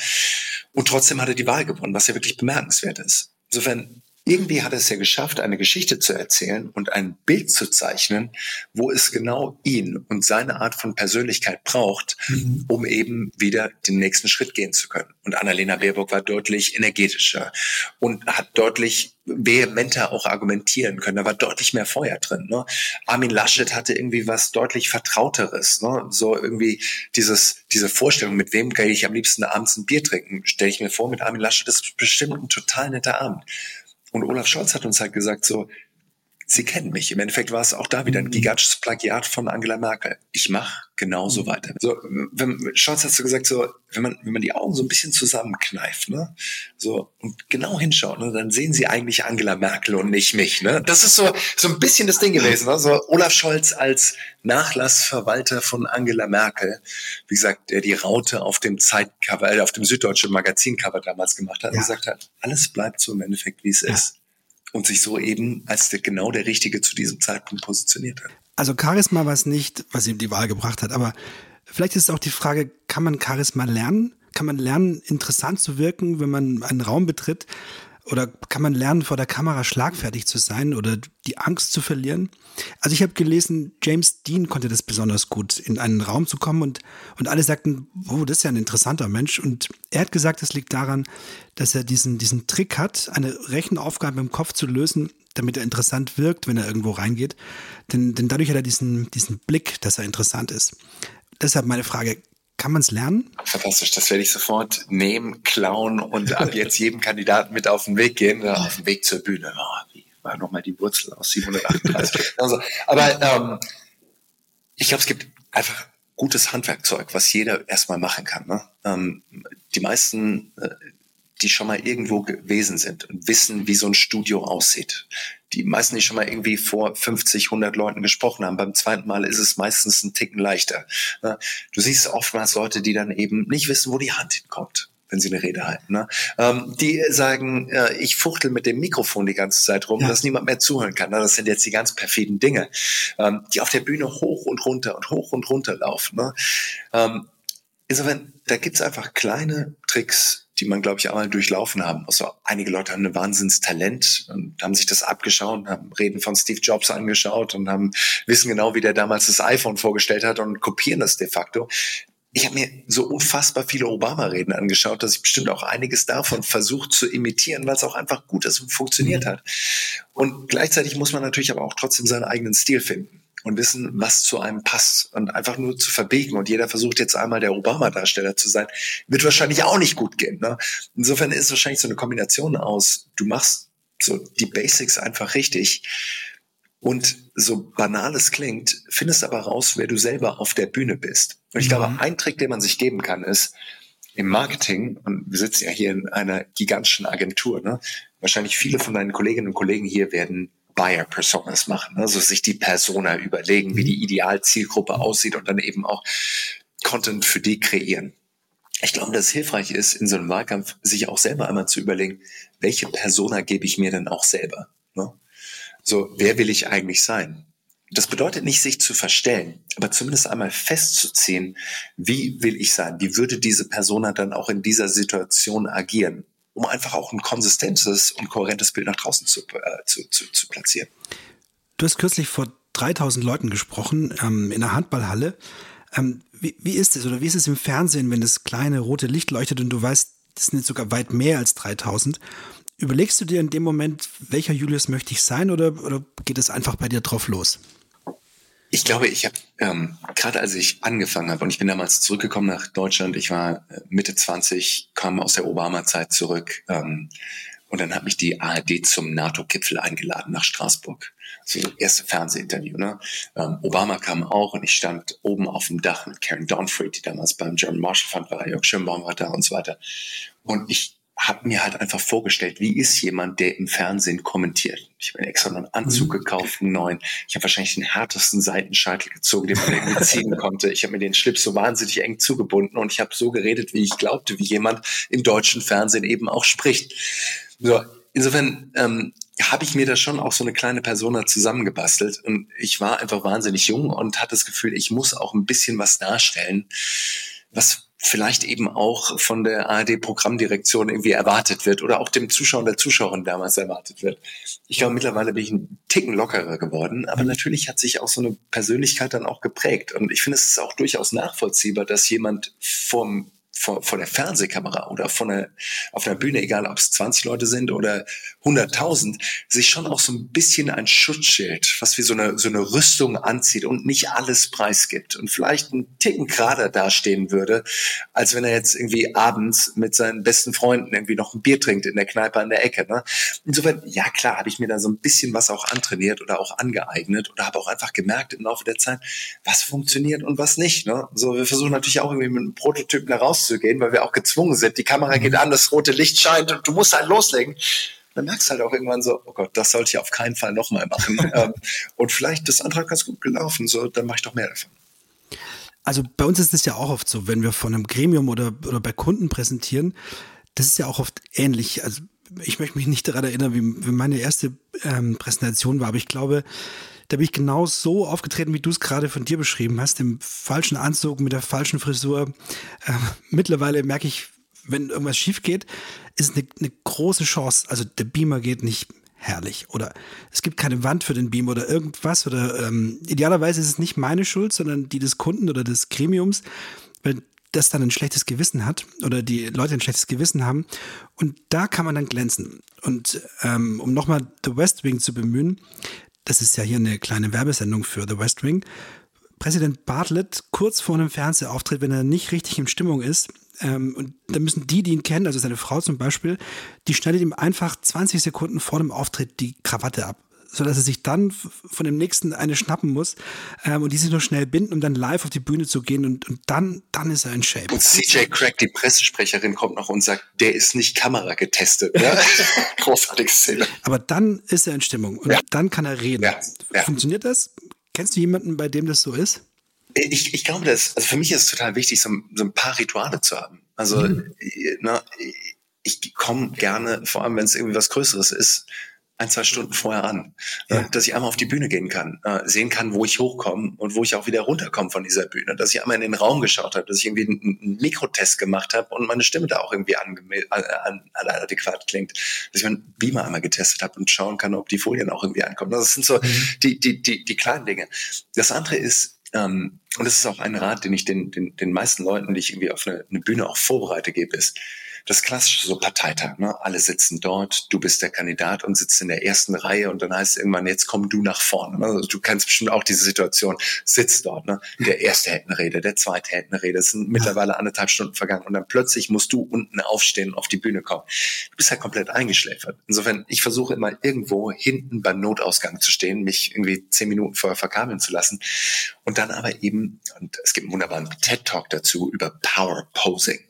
Und trotzdem hat er die Wahl gewonnen, was ja wirklich bemerkenswert ist. Insofern irgendwie hat er es ja geschafft, eine Geschichte zu erzählen und ein Bild zu zeichnen, wo es genau ihn und seine Art von Persönlichkeit braucht, mhm. um eben wieder den nächsten Schritt gehen zu können. Und Annalena Baerbock war deutlich energetischer und hat deutlich vehementer auch argumentieren können. Da war deutlich mehr Feuer drin. Ne? Armin Laschet hatte irgendwie was deutlich Vertrauteres. Ne? So irgendwie dieses, diese Vorstellung, mit wem gehe ich am liebsten abends ein Bier trinken, stelle ich mir vor, mit Armin Laschet, das ist bestimmt ein total netter Abend. Und Olaf Scholz hat uns halt gesagt, so, Sie kennen mich. Im Endeffekt war es auch da wieder ein mhm. gigantisches Plagiat von Angela Merkel. Ich mache genauso mhm. weiter. So, wenn, Scholz hast du gesagt, so, wenn man, wenn man die Augen so ein bisschen zusammenkneift, ne, so, und genau hinschaut, ne, dann sehen sie eigentlich Angela Merkel und nicht mich, ne. Das ist so, so ein bisschen das Ding gewesen, ne, so Olaf Scholz als Nachlassverwalter von Angela Merkel, wie gesagt, der die Raute auf dem Zeitcover, äh, auf dem Süddeutschen Magazincover damals gemacht hat, ja. und gesagt hat, alles bleibt so im Endeffekt, wie es ja. ist und sich so eben als der, genau der Richtige zu diesem Zeitpunkt positioniert hat. Also Charisma war es nicht, was ihm die Wahl gebracht hat, aber vielleicht ist es auch die Frage, kann man Charisma lernen? Kann man lernen, interessant zu wirken, wenn man einen Raum betritt? Oder kann man lernen, vor der Kamera schlagfertig zu sein oder die Angst zu verlieren? Also ich habe gelesen, James Dean konnte das besonders gut, in einen Raum zu kommen und, und alle sagten, oh, das ist ja ein interessanter Mensch. Und er hat gesagt, das liegt daran, dass er diesen, diesen Trick hat, eine Rechenaufgabe im Kopf zu lösen, damit er interessant wirkt, wenn er irgendwo reingeht. Denn, denn dadurch hat er diesen, diesen Blick, dass er interessant ist. Deshalb meine Frage, kann man es lernen? Fantastisch, das werde ich sofort nehmen, klauen und ab jetzt jedem Kandidaten mit auf den Weg gehen, auf den Weg zur Bühne. Oh, wie war nochmal die Wurzel aus 738? *laughs* also, aber ähm, ich glaube, es gibt einfach gutes Handwerkzeug, was jeder erstmal machen kann. Ne? Ähm, die meisten äh, die schon mal irgendwo gewesen sind und wissen, wie so ein Studio aussieht. Die meisten, die schon mal irgendwie vor 50, 100 Leuten gesprochen haben, beim zweiten Mal ist es meistens ein Ticken leichter. Ne? Du siehst oftmals Leute, die dann eben nicht wissen, wo die Hand hinkommt wenn sie eine Rede halten. Ne? Ähm, die sagen, äh, ich fuchtel mit dem Mikrofon die ganze Zeit rum, ja. dass niemand mehr zuhören kann. Ne? Das sind jetzt die ganz perfiden Dinge, ähm, die auf der Bühne hoch und runter und hoch und runter laufen. Ne? Ähm, insofern, da gibt's einfach kleine Tricks, die man, glaube ich, einmal durchlaufen haben. Also einige Leute haben ein Wahnsinnstalent und haben sich das abgeschaut, haben Reden von Steve Jobs angeschaut und haben wissen genau, wie der damals das iPhone vorgestellt hat und kopieren das de facto. Ich habe mir so unfassbar viele Obama-Reden angeschaut, dass ich bestimmt auch einiges davon versucht zu imitieren, weil es auch einfach gut ist und funktioniert mhm. hat. Und gleichzeitig muss man natürlich aber auch trotzdem seinen eigenen Stil finden und wissen, was zu einem passt und einfach nur zu verbiegen und jeder versucht jetzt einmal der Obama-Darsteller zu sein, wird wahrscheinlich auch nicht gut gehen. Ne? Insofern ist es wahrscheinlich so eine Kombination aus, du machst so die Basics einfach richtig und so banal es klingt, findest aber raus, wer du selber auf der Bühne bist. Und ich mhm. glaube, ein Trick, den man sich geben kann, ist im Marketing, und wir sitzen ja hier in einer gigantischen Agentur, ne? wahrscheinlich viele von deinen Kolleginnen und Kollegen hier werden Buyer-Personas machen, also sich die Persona überlegen, wie die mhm. Idealzielgruppe aussieht und dann eben auch Content für die kreieren. Ich glaube, dass es hilfreich ist, in so einem Wahlkampf sich auch selber einmal zu überlegen, welche Persona gebe ich mir denn auch selber? Ne? So, wer will ich eigentlich sein? Das bedeutet nicht, sich zu verstellen, aber zumindest einmal festzuziehen, wie will ich sein? Wie würde diese Persona dann auch in dieser Situation agieren? Um einfach auch ein konsistentes und kohärentes Bild nach draußen zu, äh, zu, zu, zu platzieren. Du hast kürzlich vor 3000 Leuten gesprochen ähm, in einer Handballhalle. Ähm, wie, wie ist es oder wie ist es im Fernsehen, wenn das kleine rote Licht leuchtet und du weißt, das sind jetzt sogar weit mehr als 3000. Überlegst du dir in dem Moment, welcher Julius möchte ich sein oder, oder geht es einfach bei dir drauf los? Ich glaube, ich habe ähm, gerade als ich angefangen habe und ich bin damals zurückgekommen nach Deutschland, ich war äh, Mitte 20, kam aus der Obama-Zeit zurück ähm, und dann hat mich die ARD zum NATO-Gipfel eingeladen nach Straßburg. So das erste Fernsehinterview. Ne? Ähm, Obama kam auch und ich stand oben auf dem Dach mit Karen Donfried, die damals beim German Marshall Fund war, Jörg Schönbaum war da und so weiter. Und ich habe mir halt einfach vorgestellt, wie ist jemand, der im Fernsehen kommentiert. Ich habe mir extra einen Anzug mhm. gekauft, einen neuen. Ich habe wahrscheinlich den härtesten Seitenscheitel gezogen, den man irgendwie ziehen *laughs* konnte. Ich habe mir den Schlips so wahnsinnig eng zugebunden und ich habe so geredet, wie ich glaubte, wie jemand im deutschen Fernsehen eben auch spricht. So, insofern ähm, habe ich mir da schon auch so eine kleine Persona zusammengebastelt und ich war einfach wahnsinnig jung und hatte das Gefühl, ich muss auch ein bisschen was darstellen, was vielleicht eben auch von der ARD-Programmdirektion irgendwie erwartet wird oder auch dem Zuschauer und der Zuschauerin damals erwartet wird. Ich glaube, mittlerweile bin ich ein Ticken lockerer geworden, aber natürlich hat sich auch so eine Persönlichkeit dann auch geprägt. Und ich finde, es ist auch durchaus nachvollziehbar, dass jemand vom vor, vor der Fernsehkamera oder von der, auf der Bühne, egal ob es 20 Leute sind oder 100.000, sich schon auch so ein bisschen ein Schutzschild, was wie so eine, so eine Rüstung anzieht und nicht alles preisgibt und vielleicht einen Ticken gerader dastehen würde, als wenn er jetzt irgendwie abends mit seinen besten Freunden irgendwie noch ein Bier trinkt in der Kneipe an der Ecke. Ne? Insofern, ja klar, habe ich mir da so ein bisschen was auch antrainiert oder auch angeeignet oder habe auch einfach gemerkt im Laufe der Zeit, was funktioniert und was nicht. Ne? So, wir versuchen natürlich auch irgendwie mit einem Prototypen heraus rauszugehen, weil wir auch gezwungen sind. Die Kamera geht mhm. an, das rote Licht scheint und du musst halt loslegen. Dann merkst du halt auch irgendwann so, oh Gott, das sollte ich auf keinen Fall nochmal machen. *laughs* Ähm, und vielleicht ist das andere ganz gut gelaufen, so, dann mache ich doch mehr davon. Also bei uns ist es ja auch oft so, wenn wir von einem Gremium oder, oder bei Kunden präsentieren, das ist ja auch oft ähnlich. Also ich möchte mich nicht daran erinnern, wie, wie meine erste ähm, Präsentation war, aber ich glaube, da bin ich genau so aufgetreten, wie du es gerade von dir beschrieben hast, im falschen Anzug, mit der falschen Frisur. Äh, mittlerweile merke ich, wenn irgendwas schief geht, ist eine, eine große Chance. Also der Beamer geht nicht herrlich oder es gibt keine Wand für den Beam oder irgendwas oder ähm, idealerweise ist es nicht meine Schuld, sondern die des Kunden oder des Gremiums, weil das dann ein schlechtes Gewissen hat oder die Leute ein schlechtes Gewissen haben und da kann man dann glänzen. Und ähm, um nochmal The West Wing zu bemühen, das ist ja hier eine kleine Werbesendung für The West Wing, Präsident Bartlett kurz vor einem Fernsehauftritt, wenn er nicht richtig in Stimmung ist, ähm, und da müssen die, die ihn kennen, also seine Frau zum Beispiel, die schneidet ihm einfach 20 Sekunden vor dem Auftritt die Krawatte ab so dass er sich dann von dem nächsten eine schnappen muss ähm, und die sich nur schnell binden, um dann live auf die Bühne zu gehen und, und dann, dann ist er in Shape. Und CJ Craig, die Pressesprecherin, kommt noch und sagt, der ist nicht Kamera getestet. Ne? *laughs* Großartige Szene. Aber dann ist er in Stimmung und ja. dann kann er reden. Ja. Ja. Funktioniert das? Kennst du jemanden, bei dem das so ist? Ich, ich glaube, das, also für mich ist es total wichtig, so, so ein paar Rituale zu haben. Also, mhm. na, ich komme gerne, vor allem wenn es irgendwie was Größeres ist, ein, zwei Stunden vorher an, äh, ja. dass ich einmal auf die Bühne gehen kann, äh, sehen kann, wo ich hochkomme und wo ich auch wieder runterkomme von dieser Bühne, dass ich einmal in den Raum geschaut habe, dass ich irgendwie einen, Mikrotest gemacht habe und meine Stimme da auch irgendwie an, adäquat klingt, dass ich meinen Beamer einmal getestet habe und schauen kann, ob die Folien auch irgendwie ankommen. Das sind so mhm. die, die, die, die kleinen Dinge. Das andere ist, ähm, und das ist auch ein Rat, den ich den, den, den meisten Leuten, die ich irgendwie auf eine, eine Bühne auch vorbereite, gebe, ist, das klassische so Parteitag, ne? Alle sitzen dort, du bist der Kandidat und sitzt in der ersten Reihe und dann heißt es irgendwann, jetzt komm du nach vorne. Ne? Also du kennst bestimmt auch diese Situation, sitzt dort, ne? Der erste hält eine Rede, der zweite hält eine Rede, es sind mittlerweile anderthalb Stunden vergangen und dann plötzlich musst du unten aufstehen und auf die Bühne kommen. Du bist halt komplett eingeschläfert. Insofern, ich versuche immer irgendwo hinten beim Notausgang zu stehen, mich irgendwie zehn Minuten vorher verkabeln zu lassen und dann aber eben, und es gibt einen wunderbaren TED-Talk dazu über Power Posing.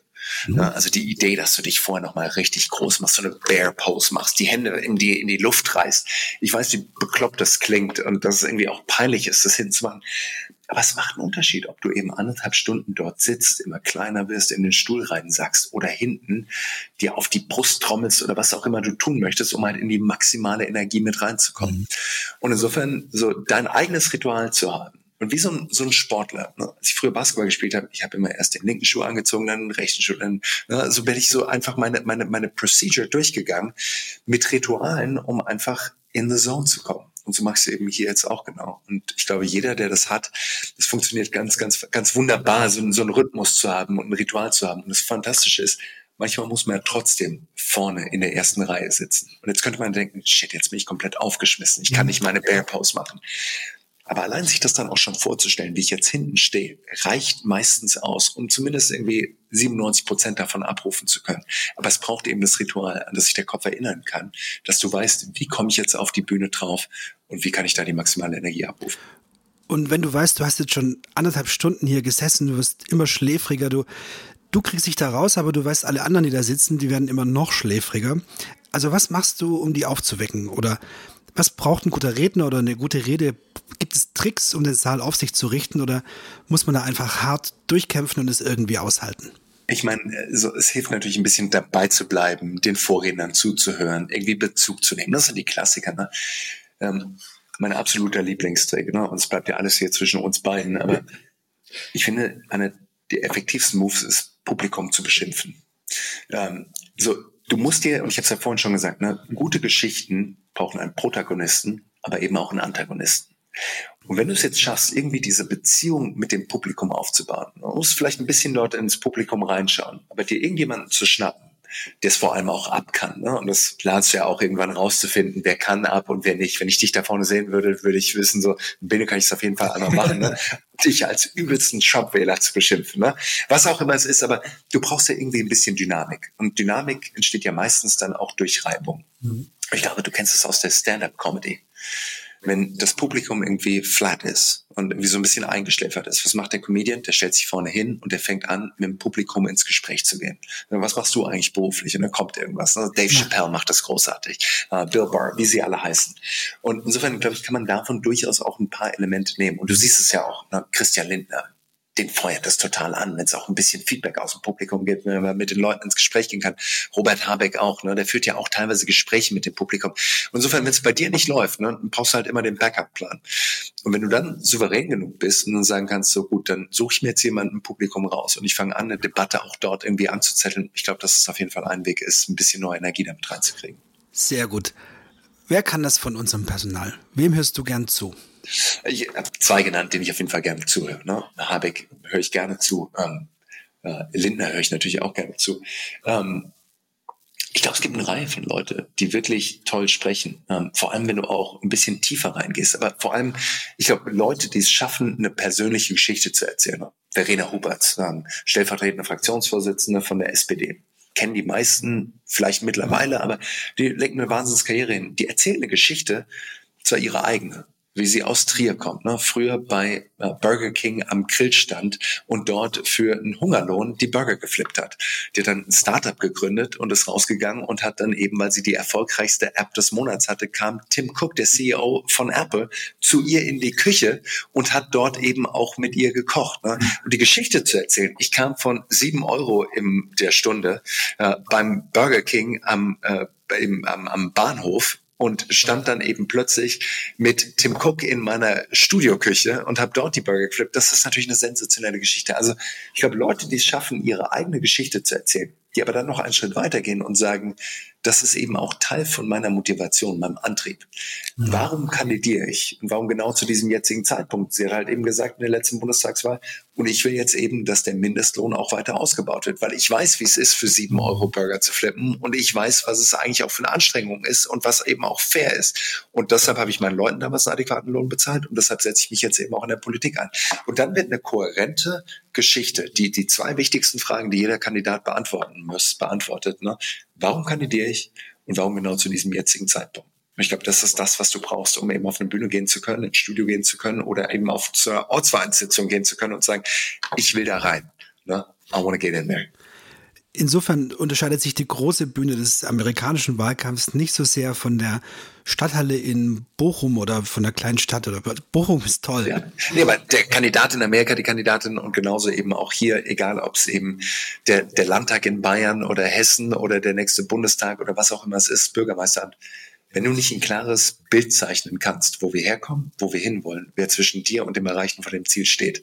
Mhm. Also die Idee, dass du dich vorher nochmal richtig groß machst, so eine Bear Pose machst, die Hände in die, in die Luft reißt. Ich weiß, wie bekloppt das klingt und dass es irgendwie auch peinlich ist, das hinzumachen. Aber es macht einen Unterschied, ob du eben anderthalb Stunden dort sitzt, immer kleiner wirst, in den Stuhl reinsackst oder hinten dir auf die Brust trommelst oder was auch immer du tun möchtest, um halt in die maximale Energie mit reinzukommen. Mhm. Und insofern so dein eigenes Ritual zu haben, und wie so ein, so ein Sportler, ne? als ich früher Basketball gespielt habe, ich habe immer erst den linken Schuh angezogen, dann den rechten Schuh, dann ne? so bin ich so einfach meine, meine, meine Procedure durchgegangen mit Ritualen, um einfach in the zone zu kommen. Und so machst du eben hier jetzt auch genau. Und ich glaube, jeder, der das hat, das funktioniert ganz, ganz, ganz wunderbar, so, so einen Rhythmus zu haben und ein Ritual zu haben. Und das Fantastische ist, manchmal muss man ja trotzdem vorne in der ersten Reihe sitzen. Und jetzt könnte man denken, shit, jetzt bin ich komplett aufgeschmissen. Ich kann nicht meine Bear Pose machen. Aber allein sich das dann auch schon vorzustellen, wie ich jetzt hinten stehe, reicht meistens aus, um zumindest irgendwie 97 Prozent davon abrufen zu können. Aber es braucht eben das Ritual, an das sich der Kopf erinnern kann, dass du weißt, wie komme ich jetzt auf die Bühne drauf und wie kann ich da die maximale Energie abrufen. Und wenn du weißt, du hast jetzt schon anderthalb Stunden hier gesessen, du wirst immer schläfriger, du, du kriegst dich da raus, aber du weißt, alle anderen, die da sitzen, die werden immer noch schläfriger. Also was machst du, um die aufzuwecken? Oder was braucht ein guter Redner oder eine gute Rede? Gibt es Tricks, um den Saal auf sich zu richten oder muss man da einfach hart durchkämpfen und es irgendwie aushalten? Ich meine, so, es hilft natürlich ein bisschen dabei zu bleiben, den Vorrednern zuzuhören, irgendwie Bezug zu nehmen. Das sind die Klassiker. Ne? Ähm, mein absoluter Lieblingstrick. Ne? Und es bleibt ja alles hier zwischen uns beiden. Aber *laughs* ich finde, eine der effektivsten Moves ist, Publikum zu beschimpfen. Ähm, so, du musst dir, und ich habe es ja vorhin schon gesagt, ne, gute Geschichten brauchen einen Protagonisten, aber eben auch einen Antagonisten. Und wenn du es jetzt schaffst, irgendwie diese Beziehung mit dem Publikum aufzubauen, du musst vielleicht ein bisschen dort ins Publikum reinschauen, aber dir irgendjemanden zu schnappen, der es vor allem auch ab kann. Ne? Und das planst du ja auch irgendwann rauszufinden, wer kann ab und wer nicht. Wenn ich dich da vorne sehen würde, würde ich wissen, so, Bene kann ich es auf jeden Fall einmal machen, ne? *laughs* dich als übelsten Shopwähler zu beschimpfen. Ne? Was auch immer es ist, aber du brauchst ja irgendwie ein bisschen Dynamik. Und Dynamik entsteht ja meistens dann auch durch Reibung. Mhm. Ich glaube, du kennst es aus der Stand-up-Comedy wenn das Publikum irgendwie flat ist und irgendwie so ein bisschen eingeschläfert ist, was macht der Comedian? Der stellt sich vorne hin und der fängt an, mit dem Publikum ins Gespräch zu gehen. Was machst du eigentlich beruflich? Und dann kommt irgendwas. Ne? Dave Chappelle macht das großartig. Uh, Bill Burr, wie sie alle heißen. Und insofern, glaube ich, kann man davon durchaus auch ein paar Elemente nehmen. Und du siehst es ja auch, ne? Christian Lindner, den feuert das total an, wenn es auch ein bisschen Feedback aus dem Publikum gibt, wenn man mit den Leuten ins Gespräch gehen kann. Robert Habeck auch, ne, der führt ja auch teilweise Gespräche mit dem Publikum. Insofern, wenn es bei dir nicht läuft, ne, dann brauchst du halt immer den Backup-Plan. Und wenn du dann souverän genug bist und dann sagen kannst, so gut, dann suche ich mir jetzt jemanden im Publikum raus und ich fange an, eine Debatte auch dort irgendwie anzuzetteln. Ich glaube, dass es auf jeden Fall ein Weg ist, ein bisschen neue Energie damit reinzukriegen. Sehr gut. Wer kann das von unserem Personal? Wem hörst du gern zu? Ich habe zwei genannt, denen ich auf jeden Fall gerne zuhöre. Ne? Habeck höre ich gerne zu. Ähm, äh, Lindner höre ich natürlich auch gerne zu. Ähm, ich glaube, es gibt eine Reihe von Leute, die wirklich toll sprechen. Ähm, vor allem, wenn du auch ein bisschen tiefer reingehst. Aber vor allem, ich glaube, Leute, die es schaffen, eine persönliche Geschichte zu erzählen. Verena Huberts, ähm, stellvertretende Fraktionsvorsitzende von der SPD. Kennen die meisten vielleicht mittlerweile, aber die legen eine Wahnsinnskarriere hin. Die erzählen eine Geschichte, zwar ihre eigene, wie sie aus Trier kommt. Ne? Früher bei äh, Burger King am Grill stand und dort für einen Hungerlohn die Burger geflippt hat. Die hat dann ein Startup gegründet und ist rausgegangen und hat dann eben, weil sie die erfolgreichste App des Monats hatte, kam Tim Cook, der CEO von Apple, zu ihr in die Küche und hat dort eben auch mit ihr gekocht. Ne? Und die Geschichte zu erzählen, ich kam von sieben Euro in der Stunde äh, beim Burger King am, äh, im, am, am Bahnhof und stand dann eben plötzlich mit Tim Cook in meiner Studioküche und habe dort die Burger geflippt. Das ist natürlich eine sensationelle Geschichte. Also ich glaube, Leute, die es schaffen, ihre eigene Geschichte zu erzählen, die aber dann noch einen Schritt weitergehen und sagen, das ist eben auch Teil von meiner Motivation, meinem Antrieb. Mhm. Warum kandidiere ich? Und warum genau zu diesem jetzigen Zeitpunkt? Sie hat halt eben gesagt in der letzten Bundestagswahl, und ich will jetzt eben, dass der Mindestlohn auch weiter ausgebaut wird, weil ich weiß, wie es ist, für sieben Euro Burger zu flippen. Und ich weiß, was es eigentlich auch für eine Anstrengung ist und was eben auch fair ist. Und deshalb habe ich meinen Leuten damals einen adäquaten Lohn bezahlt und deshalb setze ich mich jetzt eben auch in der Politik ein. Und dann wird eine kohärente Geschichte, die, die zwei wichtigsten Fragen, die jeder Kandidat beantworten muss, beantwortet. Ne? Warum kandidiere ich und warum genau zu diesem jetzigen Zeitpunkt? Ich glaube, das ist das, was du brauchst, um eben auf eine Bühne gehen zu können, ins Studio gehen zu können oder eben auf zur Ortsvereinssitzung gehen zu können und sagen, ich will da rein. Ne? I want to get in there. Insofern unterscheidet sich die große Bühne des amerikanischen Wahlkampfs nicht so sehr von der Stadthalle in Bochum oder von der kleinen Stadt oder Bochum ist toll. Ja. Nee, aber der Kandidat in Amerika, die Kandidatin und genauso eben auch hier, egal ob es eben der, der Landtag in Bayern oder Hessen oder der nächste Bundestag oder was auch immer es ist, Bürgermeisteramt, wenn du nicht ein klares Bild zeichnen kannst, wo wir herkommen, wo wir hinwollen, wer zwischen dir und dem Erreichen von dem Ziel steht,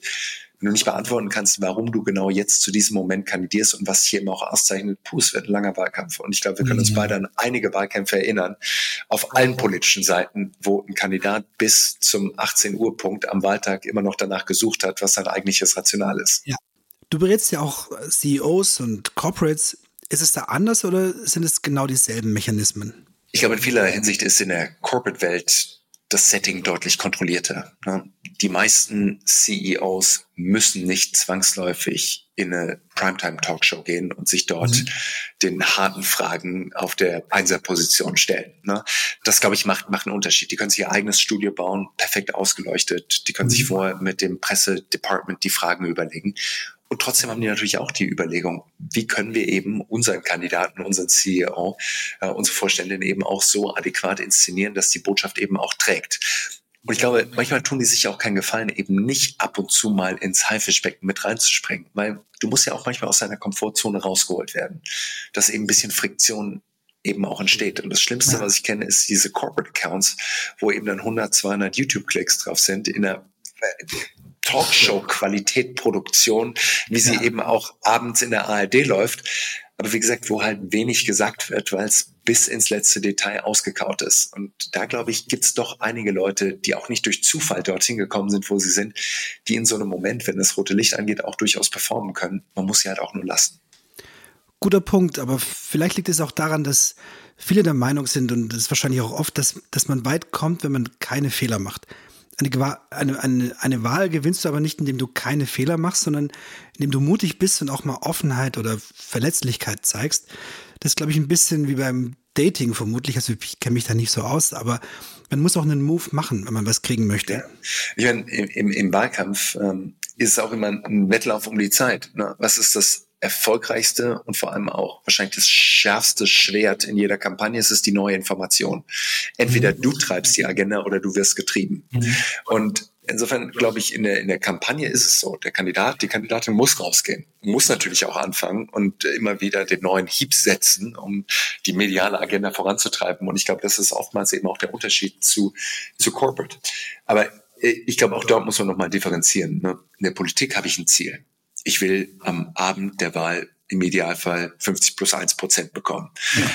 wenn du nicht beantworten kannst, warum du genau jetzt zu diesem Moment kandidierst und was hier immer auch auszeichnet, puh, es wird ein langer Wahlkampf. Und ich glaube, wir können uns mhm. beide an einige Wahlkämpfe erinnern, auf allen politischen Seiten, wo ein Kandidat bis zum 18 Uhr Punkt am Wahltag immer noch danach gesucht hat, was sein eigentliches Rational ist. Ja. Du berätst ja auch CEOs und Corporates Ist es da anders oder sind es genau dieselben Mechanismen? Ich glaube, in vieler Hinsicht ist in der Corporate-Welt das Setting deutlich kontrollierter. Ne? Die meisten CEOs müssen nicht zwangsläufig in eine Primetime-Talkshow gehen und sich dort mhm. den harten Fragen auf der Einserposition stellen. Ne? Das, glaube ich, macht, macht einen Unterschied. Die können sich ihr eigenes Studio bauen, perfekt ausgeleuchtet. Die können mhm. sich vorher mit dem Pressedepartment die Fragen überlegen. Und trotzdem haben die natürlich auch die Überlegung, wie können wir eben unseren Kandidaten, unseren CEO, äh, unsere Vorständin eben auch so adäquat inszenieren, dass die Botschaft eben auch trägt. Und ich glaube, manchmal tun die sich auch keinen Gefallen, eben nicht ab und zu mal ins Haifischbecken mit reinzuspringen, weil du musst ja auch manchmal aus deiner Komfortzone rausgeholt werden, dass eben ein bisschen Friktion eben auch entsteht. Und das Schlimmste, was ich kenne, ist diese Corporate Accounts, wo eben dann 100, 200 YouTube-Klicks drauf sind in einer Talkshow-Qualität Produktion, wie sie ja. eben auch abends in der ARD läuft. Aber wie gesagt, wo halt wenig gesagt wird, weil es bis ins letzte Detail ausgekaut ist. Und da, glaube ich, gibt es doch einige Leute, die auch nicht durch Zufall dorthin gekommen sind, wo sie sind, die in so einem Moment, wenn das rote Licht angeht, auch durchaus performen können. Man muss sie halt auch nur lassen. Guter Punkt, aber vielleicht liegt es auch daran, dass viele der Meinung sind, und das ist wahrscheinlich auch oft, dass, dass man weit kommt, wenn man keine Fehler macht eine, eine, eine, eine Wahl gewinnst du aber nicht, indem du keine Fehler machst, sondern indem du mutig bist und auch mal Offenheit oder Verletzlichkeit zeigst. Das ist, glaube ich, ein bisschen wie beim Dating vermutlich. Also ich kenne mich da nicht so aus, aber man muss auch einen Move machen, wenn man was kriegen möchte. Ja. Ich meine, im, im Wahlkampf ähm, ist es auch immer ein Wettlauf um die Zeit. Ne? Was ist das erfolgreichste und vor allem auch wahrscheinlich das schärfste Schwert in jeder Kampagne ist es die neue Information. Entweder mhm. du treibst die Agenda oder du wirst getrieben. Mhm. Und insofern glaube ich, in der, in der Kampagne ist es so, der Kandidat, die Kandidatin muss rausgehen, muss natürlich auch anfangen und immer wieder den neuen Hieb setzen, um die mediale Agenda voranzutreiben. Und ich glaube, das ist oftmals eben auch der Unterschied zu, zu Corporate. Aber ich glaube, auch dort muss man nochmal differenzieren. Ne? In der Politik habe ich ein Ziel ich will am Abend der Wahl im Idealfall 50 plus 1 Prozent bekommen. Ja.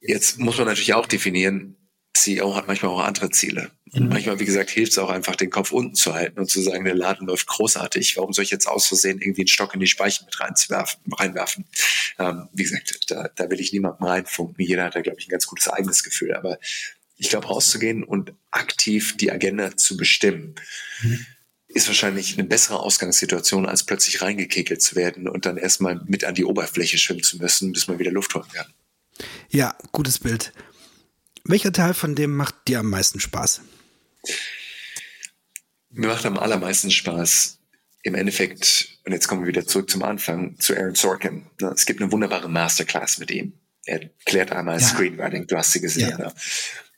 Jetzt muss man natürlich auch definieren, CEO hat manchmal auch andere Ziele. Und mhm. manchmal, wie gesagt, hilft es auch einfach, den Kopf unten zu halten und zu sagen, der Laden läuft großartig. Warum soll ich jetzt aus Versehen irgendwie einen Stock in die Speichen mit reinwerfen? Ähm, wie gesagt, da, da will ich niemandem reinfunken. Jeder hat da, glaube ich, ein ganz gutes eigenes Gefühl. Aber ich glaube, rauszugehen und aktiv die Agenda zu bestimmen, mhm ist wahrscheinlich eine bessere Ausgangssituation, als plötzlich reingekekelt zu werden und dann erstmal mit an die Oberfläche schwimmen zu müssen, bis man wieder Luft holen kann. Ja, gutes Bild. Welcher Teil von dem macht dir am meisten Spaß? Mir macht am allermeisten Spaß im Endeffekt, und jetzt kommen wir wieder zurück zum Anfang, zu Aaron Sorkin. Es gibt eine wunderbare Masterclass mit ihm. Er klärt einmal ja. Screenwriting, du hast sie gesehen. Ja. Ne?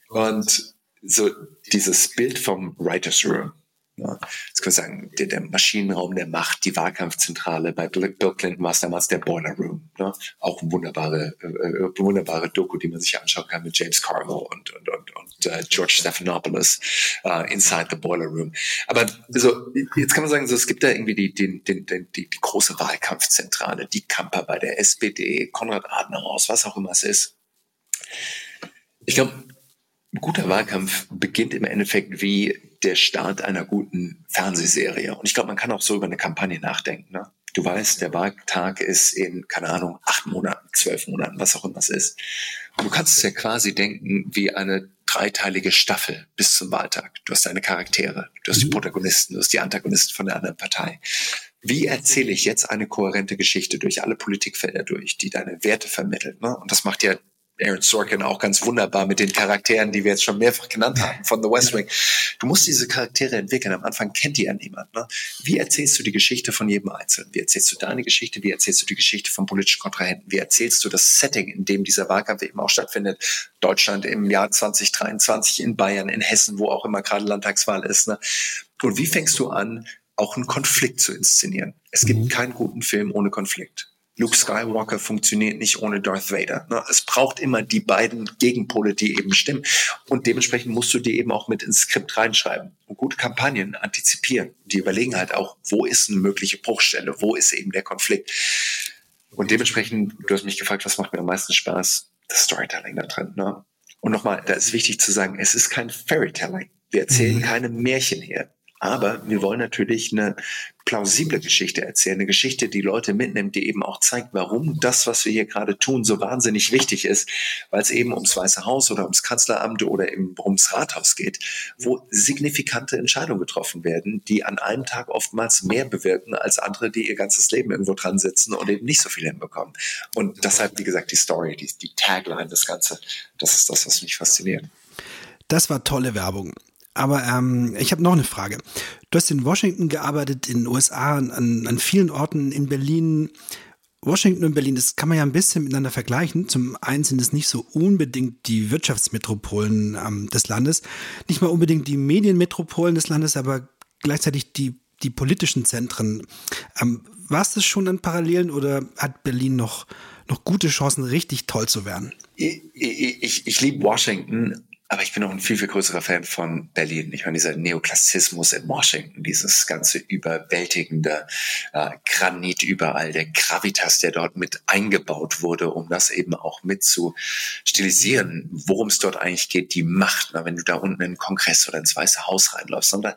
Und so dieses Bild vom Writer's Room, jetzt können wir sagen, der, der, Maschinenraum der Macht, die Wahlkampfzentrale. Bei Bill Clinton war es damals der Boiler Room. Ne? Auch wunderbare, äh, äh, wunderbare Doku, die man sich anschauen kann mit James Carville und, und, und, und äh, George Stephanopoulos, äh, Inside the Boiler Room. Aber so, jetzt kann man sagen, so, es gibt da irgendwie die, die, die, die, die, große Wahlkampfzentrale, die Kamper bei der SPD, Konrad Adenauer, was auch immer es ist. Ich glaube, guter Wahlkampf beginnt im Endeffekt wie der Start einer guten Fernsehserie. Und ich glaube, man kann auch so über eine Kampagne nachdenken. Ne? Du weißt, der Wahltag ist in, keine Ahnung, acht Monaten, zwölf Monaten, was auch immer es ist. Und du kannst es ja quasi denken wie eine dreiteilige Staffel bis zum Wahltag. Du hast deine Charaktere, du hast die mhm. Protagonisten, du hast die Antagonisten von der anderen Partei. Wie erzähle ich jetzt eine kohärente Geschichte durch alle Politikfelder durch, die deine Werte vermittelt? Ne? Und das macht ja Aaron Sorkin auch ganz wunderbar mit den Charakteren, die wir jetzt schon mehrfach genannt haben von The West Wing. Du musst diese Charaktere entwickeln. Am Anfang kennt die ja niemand. Ne? Wie erzählst du die Geschichte von jedem Einzelnen? Wie erzählst du deine Geschichte? Wie erzählst du die Geschichte von politischen Kontrahenten? Wie erzählst du das Setting, in dem dieser Wahlkampf eben auch stattfindet? Deutschland im Jahr 2023, in Bayern, in Hessen, wo auch immer gerade Landtagswahl ist. Ne? Und wie fängst du an, auch einen Konflikt zu inszenieren? Es gibt mhm. keinen guten Film ohne Konflikt. Luke Skywalker funktioniert nicht ohne Darth Vader. Ne? Es braucht immer die beiden Gegenpole, die eben stimmen. Und dementsprechend musst du die eben auch mit ins Skript reinschreiben. Und gute Kampagnen antizipieren. Die überlegen halt auch, wo ist eine mögliche Bruchstelle, wo ist eben der Konflikt. Und dementsprechend, du hast mich gefragt, was macht mir am meisten Spaß? Das Storytelling da drin. Ne? Und nochmal, da ist wichtig zu sagen, es ist kein Fairytelling. Wir erzählen mhm. keine Märchen hier. Aber wir wollen natürlich eine plausible Geschichte erzählen, eine Geschichte, die Leute mitnimmt, die eben auch zeigt, warum das, was wir hier gerade tun, so wahnsinnig wichtig ist, weil es eben ums Weiße Haus oder ums Kanzleramt oder eben ums Rathaus geht, wo signifikante Entscheidungen getroffen werden, die an einem Tag oftmals mehr bewirken als andere, die ihr ganzes Leben irgendwo dran sitzen und eben nicht so viel hinbekommen. Und deshalb, wie gesagt, die Story, die, die Tagline, das Ganze, das ist das, was mich fasziniert. Das war tolle Werbung. Aber ähm, ich habe noch eine Frage. Du hast in Washington gearbeitet, in den USA, an, an vielen Orten, in Berlin. Washington und Berlin, das kann man ja ein bisschen miteinander vergleichen. Zum einen sind es nicht so unbedingt die Wirtschaftsmetropolen ähm, des Landes, nicht mal unbedingt die Medienmetropolen des Landes, aber gleichzeitig die, die politischen Zentren. Ähm, War es das schon an Parallelen oder hat Berlin noch, noch gute Chancen, richtig toll zu werden? Ich, ich, ich liebe Washington aber ich bin auch ein viel, viel größerer Fan von Berlin. Ich meine, dieser Neoklassismus in Washington, dieses ganze überwältigende äh, Granit überall, der Gravitas, der dort mit eingebaut wurde, um das eben auch mit zu stilisieren, worum es dort eigentlich geht, die Macht. Na, wenn du da unten in den Kongress oder ins Weiße Haus reinläufst, sondern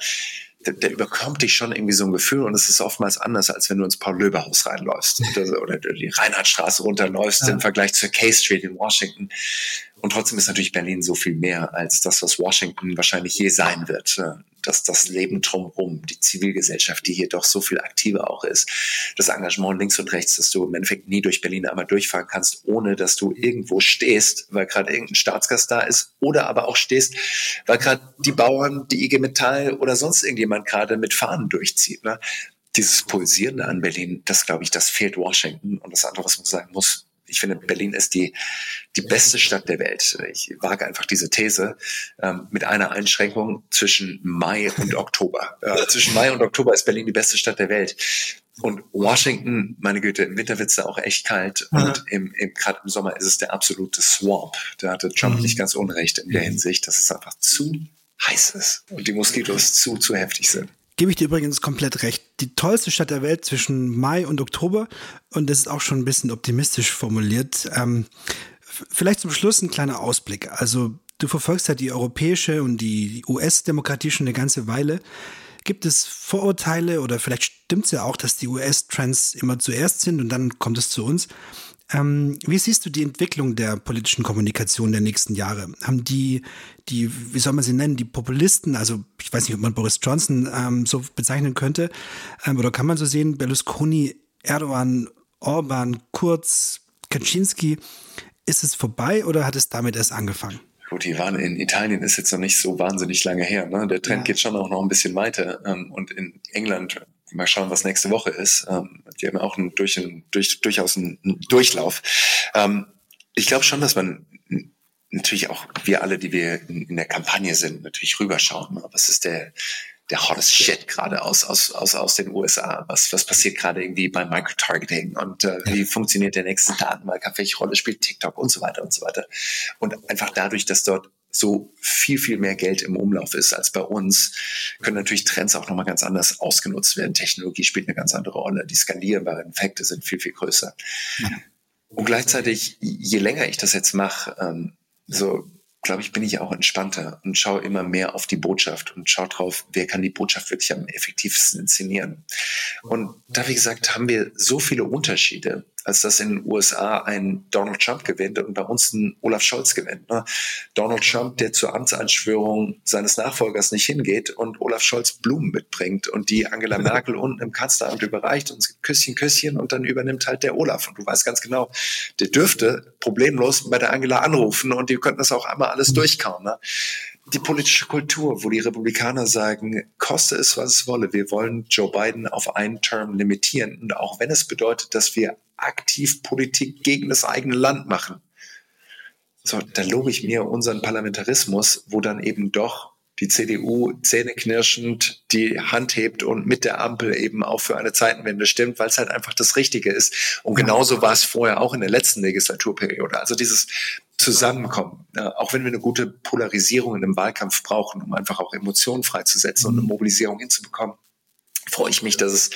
der, der überkommt dich schon irgendwie so ein Gefühl und es ist oftmals anders, als wenn du ins Paul-Löber-Haus reinläufst *laughs* oder, oder die Reinhardtstraße runterläufst ja. im Vergleich zur K Street in Washington. Und trotzdem ist natürlich Berlin so viel mehr als das, was Washington wahrscheinlich je sein wird. Dass das Leben drumherum, die Zivilgesellschaft, die hier doch so viel aktiver auch ist, das Engagement links und rechts, dass du im Endeffekt nie durch Berlin einmal durchfahren kannst, ohne dass du irgendwo stehst, weil gerade irgendein Staatsgast da ist, oder aber auch stehst, weil gerade die Bauern, die IG Metall oder sonst irgendjemand gerade mit Fahnen durchzieht. Ne? Dieses Pulsierende an Berlin, das glaube ich, das fehlt Washington. Und das andere, was man sagen muss, ich finde, Berlin ist die, die beste Stadt der Welt. Ich wage einfach diese These ähm, mit einer Einschränkung zwischen Mai und Oktober. Äh, zwischen Mai und Oktober ist Berlin die beste Stadt der Welt. Und Washington, meine Güte, im Winter wird's da auch echt kalt. Ja. Und im, im, gerade im Sommer ist es der absolute Swamp. Da hatte Trump mhm. nicht ganz unrecht in der Hinsicht, dass es einfach zu heiß ist und die Moskitos zu, zu heftig sind gebe ich dir übrigens komplett recht. Die tollste Stadt der Welt zwischen Mai und Oktober. Und das ist auch schon ein bisschen optimistisch formuliert. Ähm, vielleicht zum Schluss ein kleiner Ausblick. Also du verfolgst ja die europäische und die US-Demokratie schon eine ganze Weile. Gibt es Vorurteile oder vielleicht stimmt es ja auch, dass die US-Trends immer zuerst sind und dann kommt es zu uns? Ähm, wie siehst du die Entwicklung der politischen Kommunikation der nächsten Jahre? Haben die, die, wie soll man sie nennen, die Populisten, also ich weiß nicht, ob man Boris Johnson ähm, so bezeichnen könnte, ähm, oder kann man so sehen, Berlusconi, Erdogan, Orban, Kurz, Kaczynski, ist es vorbei oder hat es damit erst angefangen? Gut, die waren in Italien ist jetzt noch nicht so wahnsinnig lange her. Ne? Der Trend ja. geht schon auch noch ein bisschen weiter. Ähm, und in England mal schauen, was nächste Woche ist. Ähm, die haben auch einen, durch, einen, durch, durchaus einen Durchlauf. Ähm, ich glaube schon, dass man natürlich auch wir alle, die wir in, in der Kampagne sind, natürlich rüberschauen. Was ist der der hottest Shit gerade aus, aus, aus, aus den USA. Was, was passiert gerade irgendwie beim Microtargeting und äh, wie funktioniert der nächste Datenmarker, welche Rolle spielt TikTok und so weiter und so weiter. Und einfach dadurch, dass dort so viel, viel mehr Geld im Umlauf ist als bei uns, können natürlich Trends auch nochmal ganz anders ausgenutzt werden. Technologie spielt eine ganz andere Rolle. Die skalierbaren Effekte sind viel, viel größer. Und gleichzeitig, je länger ich das jetzt mache, ähm, so glaube ich, bin ich auch entspannter und schaue immer mehr auf die Botschaft und schaue drauf, wer kann die Botschaft wirklich am effektivsten inszenieren. Und da, wie gesagt, haben wir so viele Unterschiede als dass in den USA ein Donald Trump gewinnt und bei uns ein Olaf Scholz gewinnt. Ne? Donald Trump, der zur Amtseinschwörung seines Nachfolgers nicht hingeht und Olaf Scholz Blumen mitbringt und die Angela *laughs* Merkel unten im Kanzleramt überreicht und es gibt Küsschen, Küsschen und dann übernimmt halt der Olaf. Und du weißt ganz genau, der dürfte problemlos bei der Angela anrufen und die könnten das auch einmal alles durchkauen. Ne? die politische Kultur, wo die Republikaner sagen, koste es, was es wolle, wir wollen Joe Biden auf einen Term limitieren. Und auch wenn es bedeutet, dass wir aktiv Politik gegen das eigene Land machen. So, da lobe ich mir unseren Parlamentarismus, wo dann eben doch die CDU zähneknirschend die Hand hebt und mit der Ampel eben auch für eine Zeitenwende stimmt, weil es halt einfach das Richtige ist. Und genauso war es vorher auch in der letzten Legislaturperiode. Also dieses Zusammenkommen, auch wenn wir eine gute Polarisierung in einem Wahlkampf brauchen, um einfach auch Emotionen freizusetzen und eine Mobilisierung hinzubekommen, freue ich mich, dass es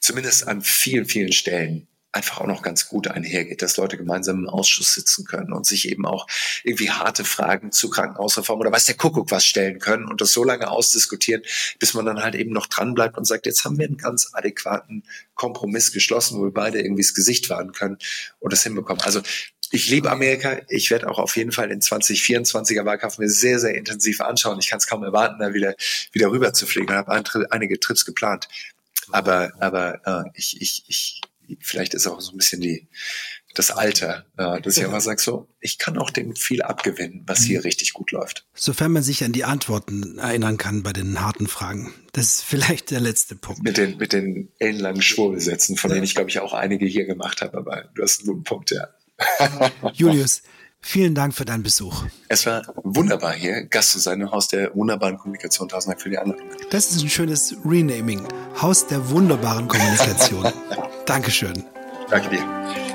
zumindest an vielen, vielen Stellen einfach auch noch ganz gut einhergeht, dass Leute gemeinsam im Ausschuss sitzen können und sich eben auch irgendwie harte Fragen zu Krankenhausreform oder weiß der Kuckuck was stellen können und das so lange ausdiskutieren, bis man dann halt eben noch dran bleibt und sagt, jetzt haben wir einen ganz adäquaten Kompromiss geschlossen, wo wir beide irgendwie das Gesicht wahren können und das hinbekommen. Also ich liebe Amerika. Ich werde auch auf jeden Fall den 2024er Wahlkampf mir sehr, sehr intensiv anschauen. Ich kann es kaum erwarten, da wieder, wieder rüber zu fliegen. Ich habe einige Trips geplant. Aber, aber äh, ich, ich, ich, vielleicht ist auch so ein bisschen die, das Alter, äh, dass ich immer sage, so, ich kann auch dem viel abgewinnen, was hier mhm. richtig gut läuft. Sofern man sich an die Antworten erinnern kann bei den harten Fragen. Das ist vielleicht der letzte Punkt. Mit den, mit den ellenlangen Schwurbelsätzen, von denen ich, glaube ich, auch einige hier gemacht habe, aber du hast einen guten Punkt, ja. *laughs* Julius, vielen Dank für deinen Besuch. Es war wunderbar hier, Gast zu sein im Haus der wunderbaren Kommunikation. Tausend Dank für die Anladung. Das ist ein schönes Renaming. Haus der wunderbaren Kommunikation. *laughs* Dankeschön. Danke dir.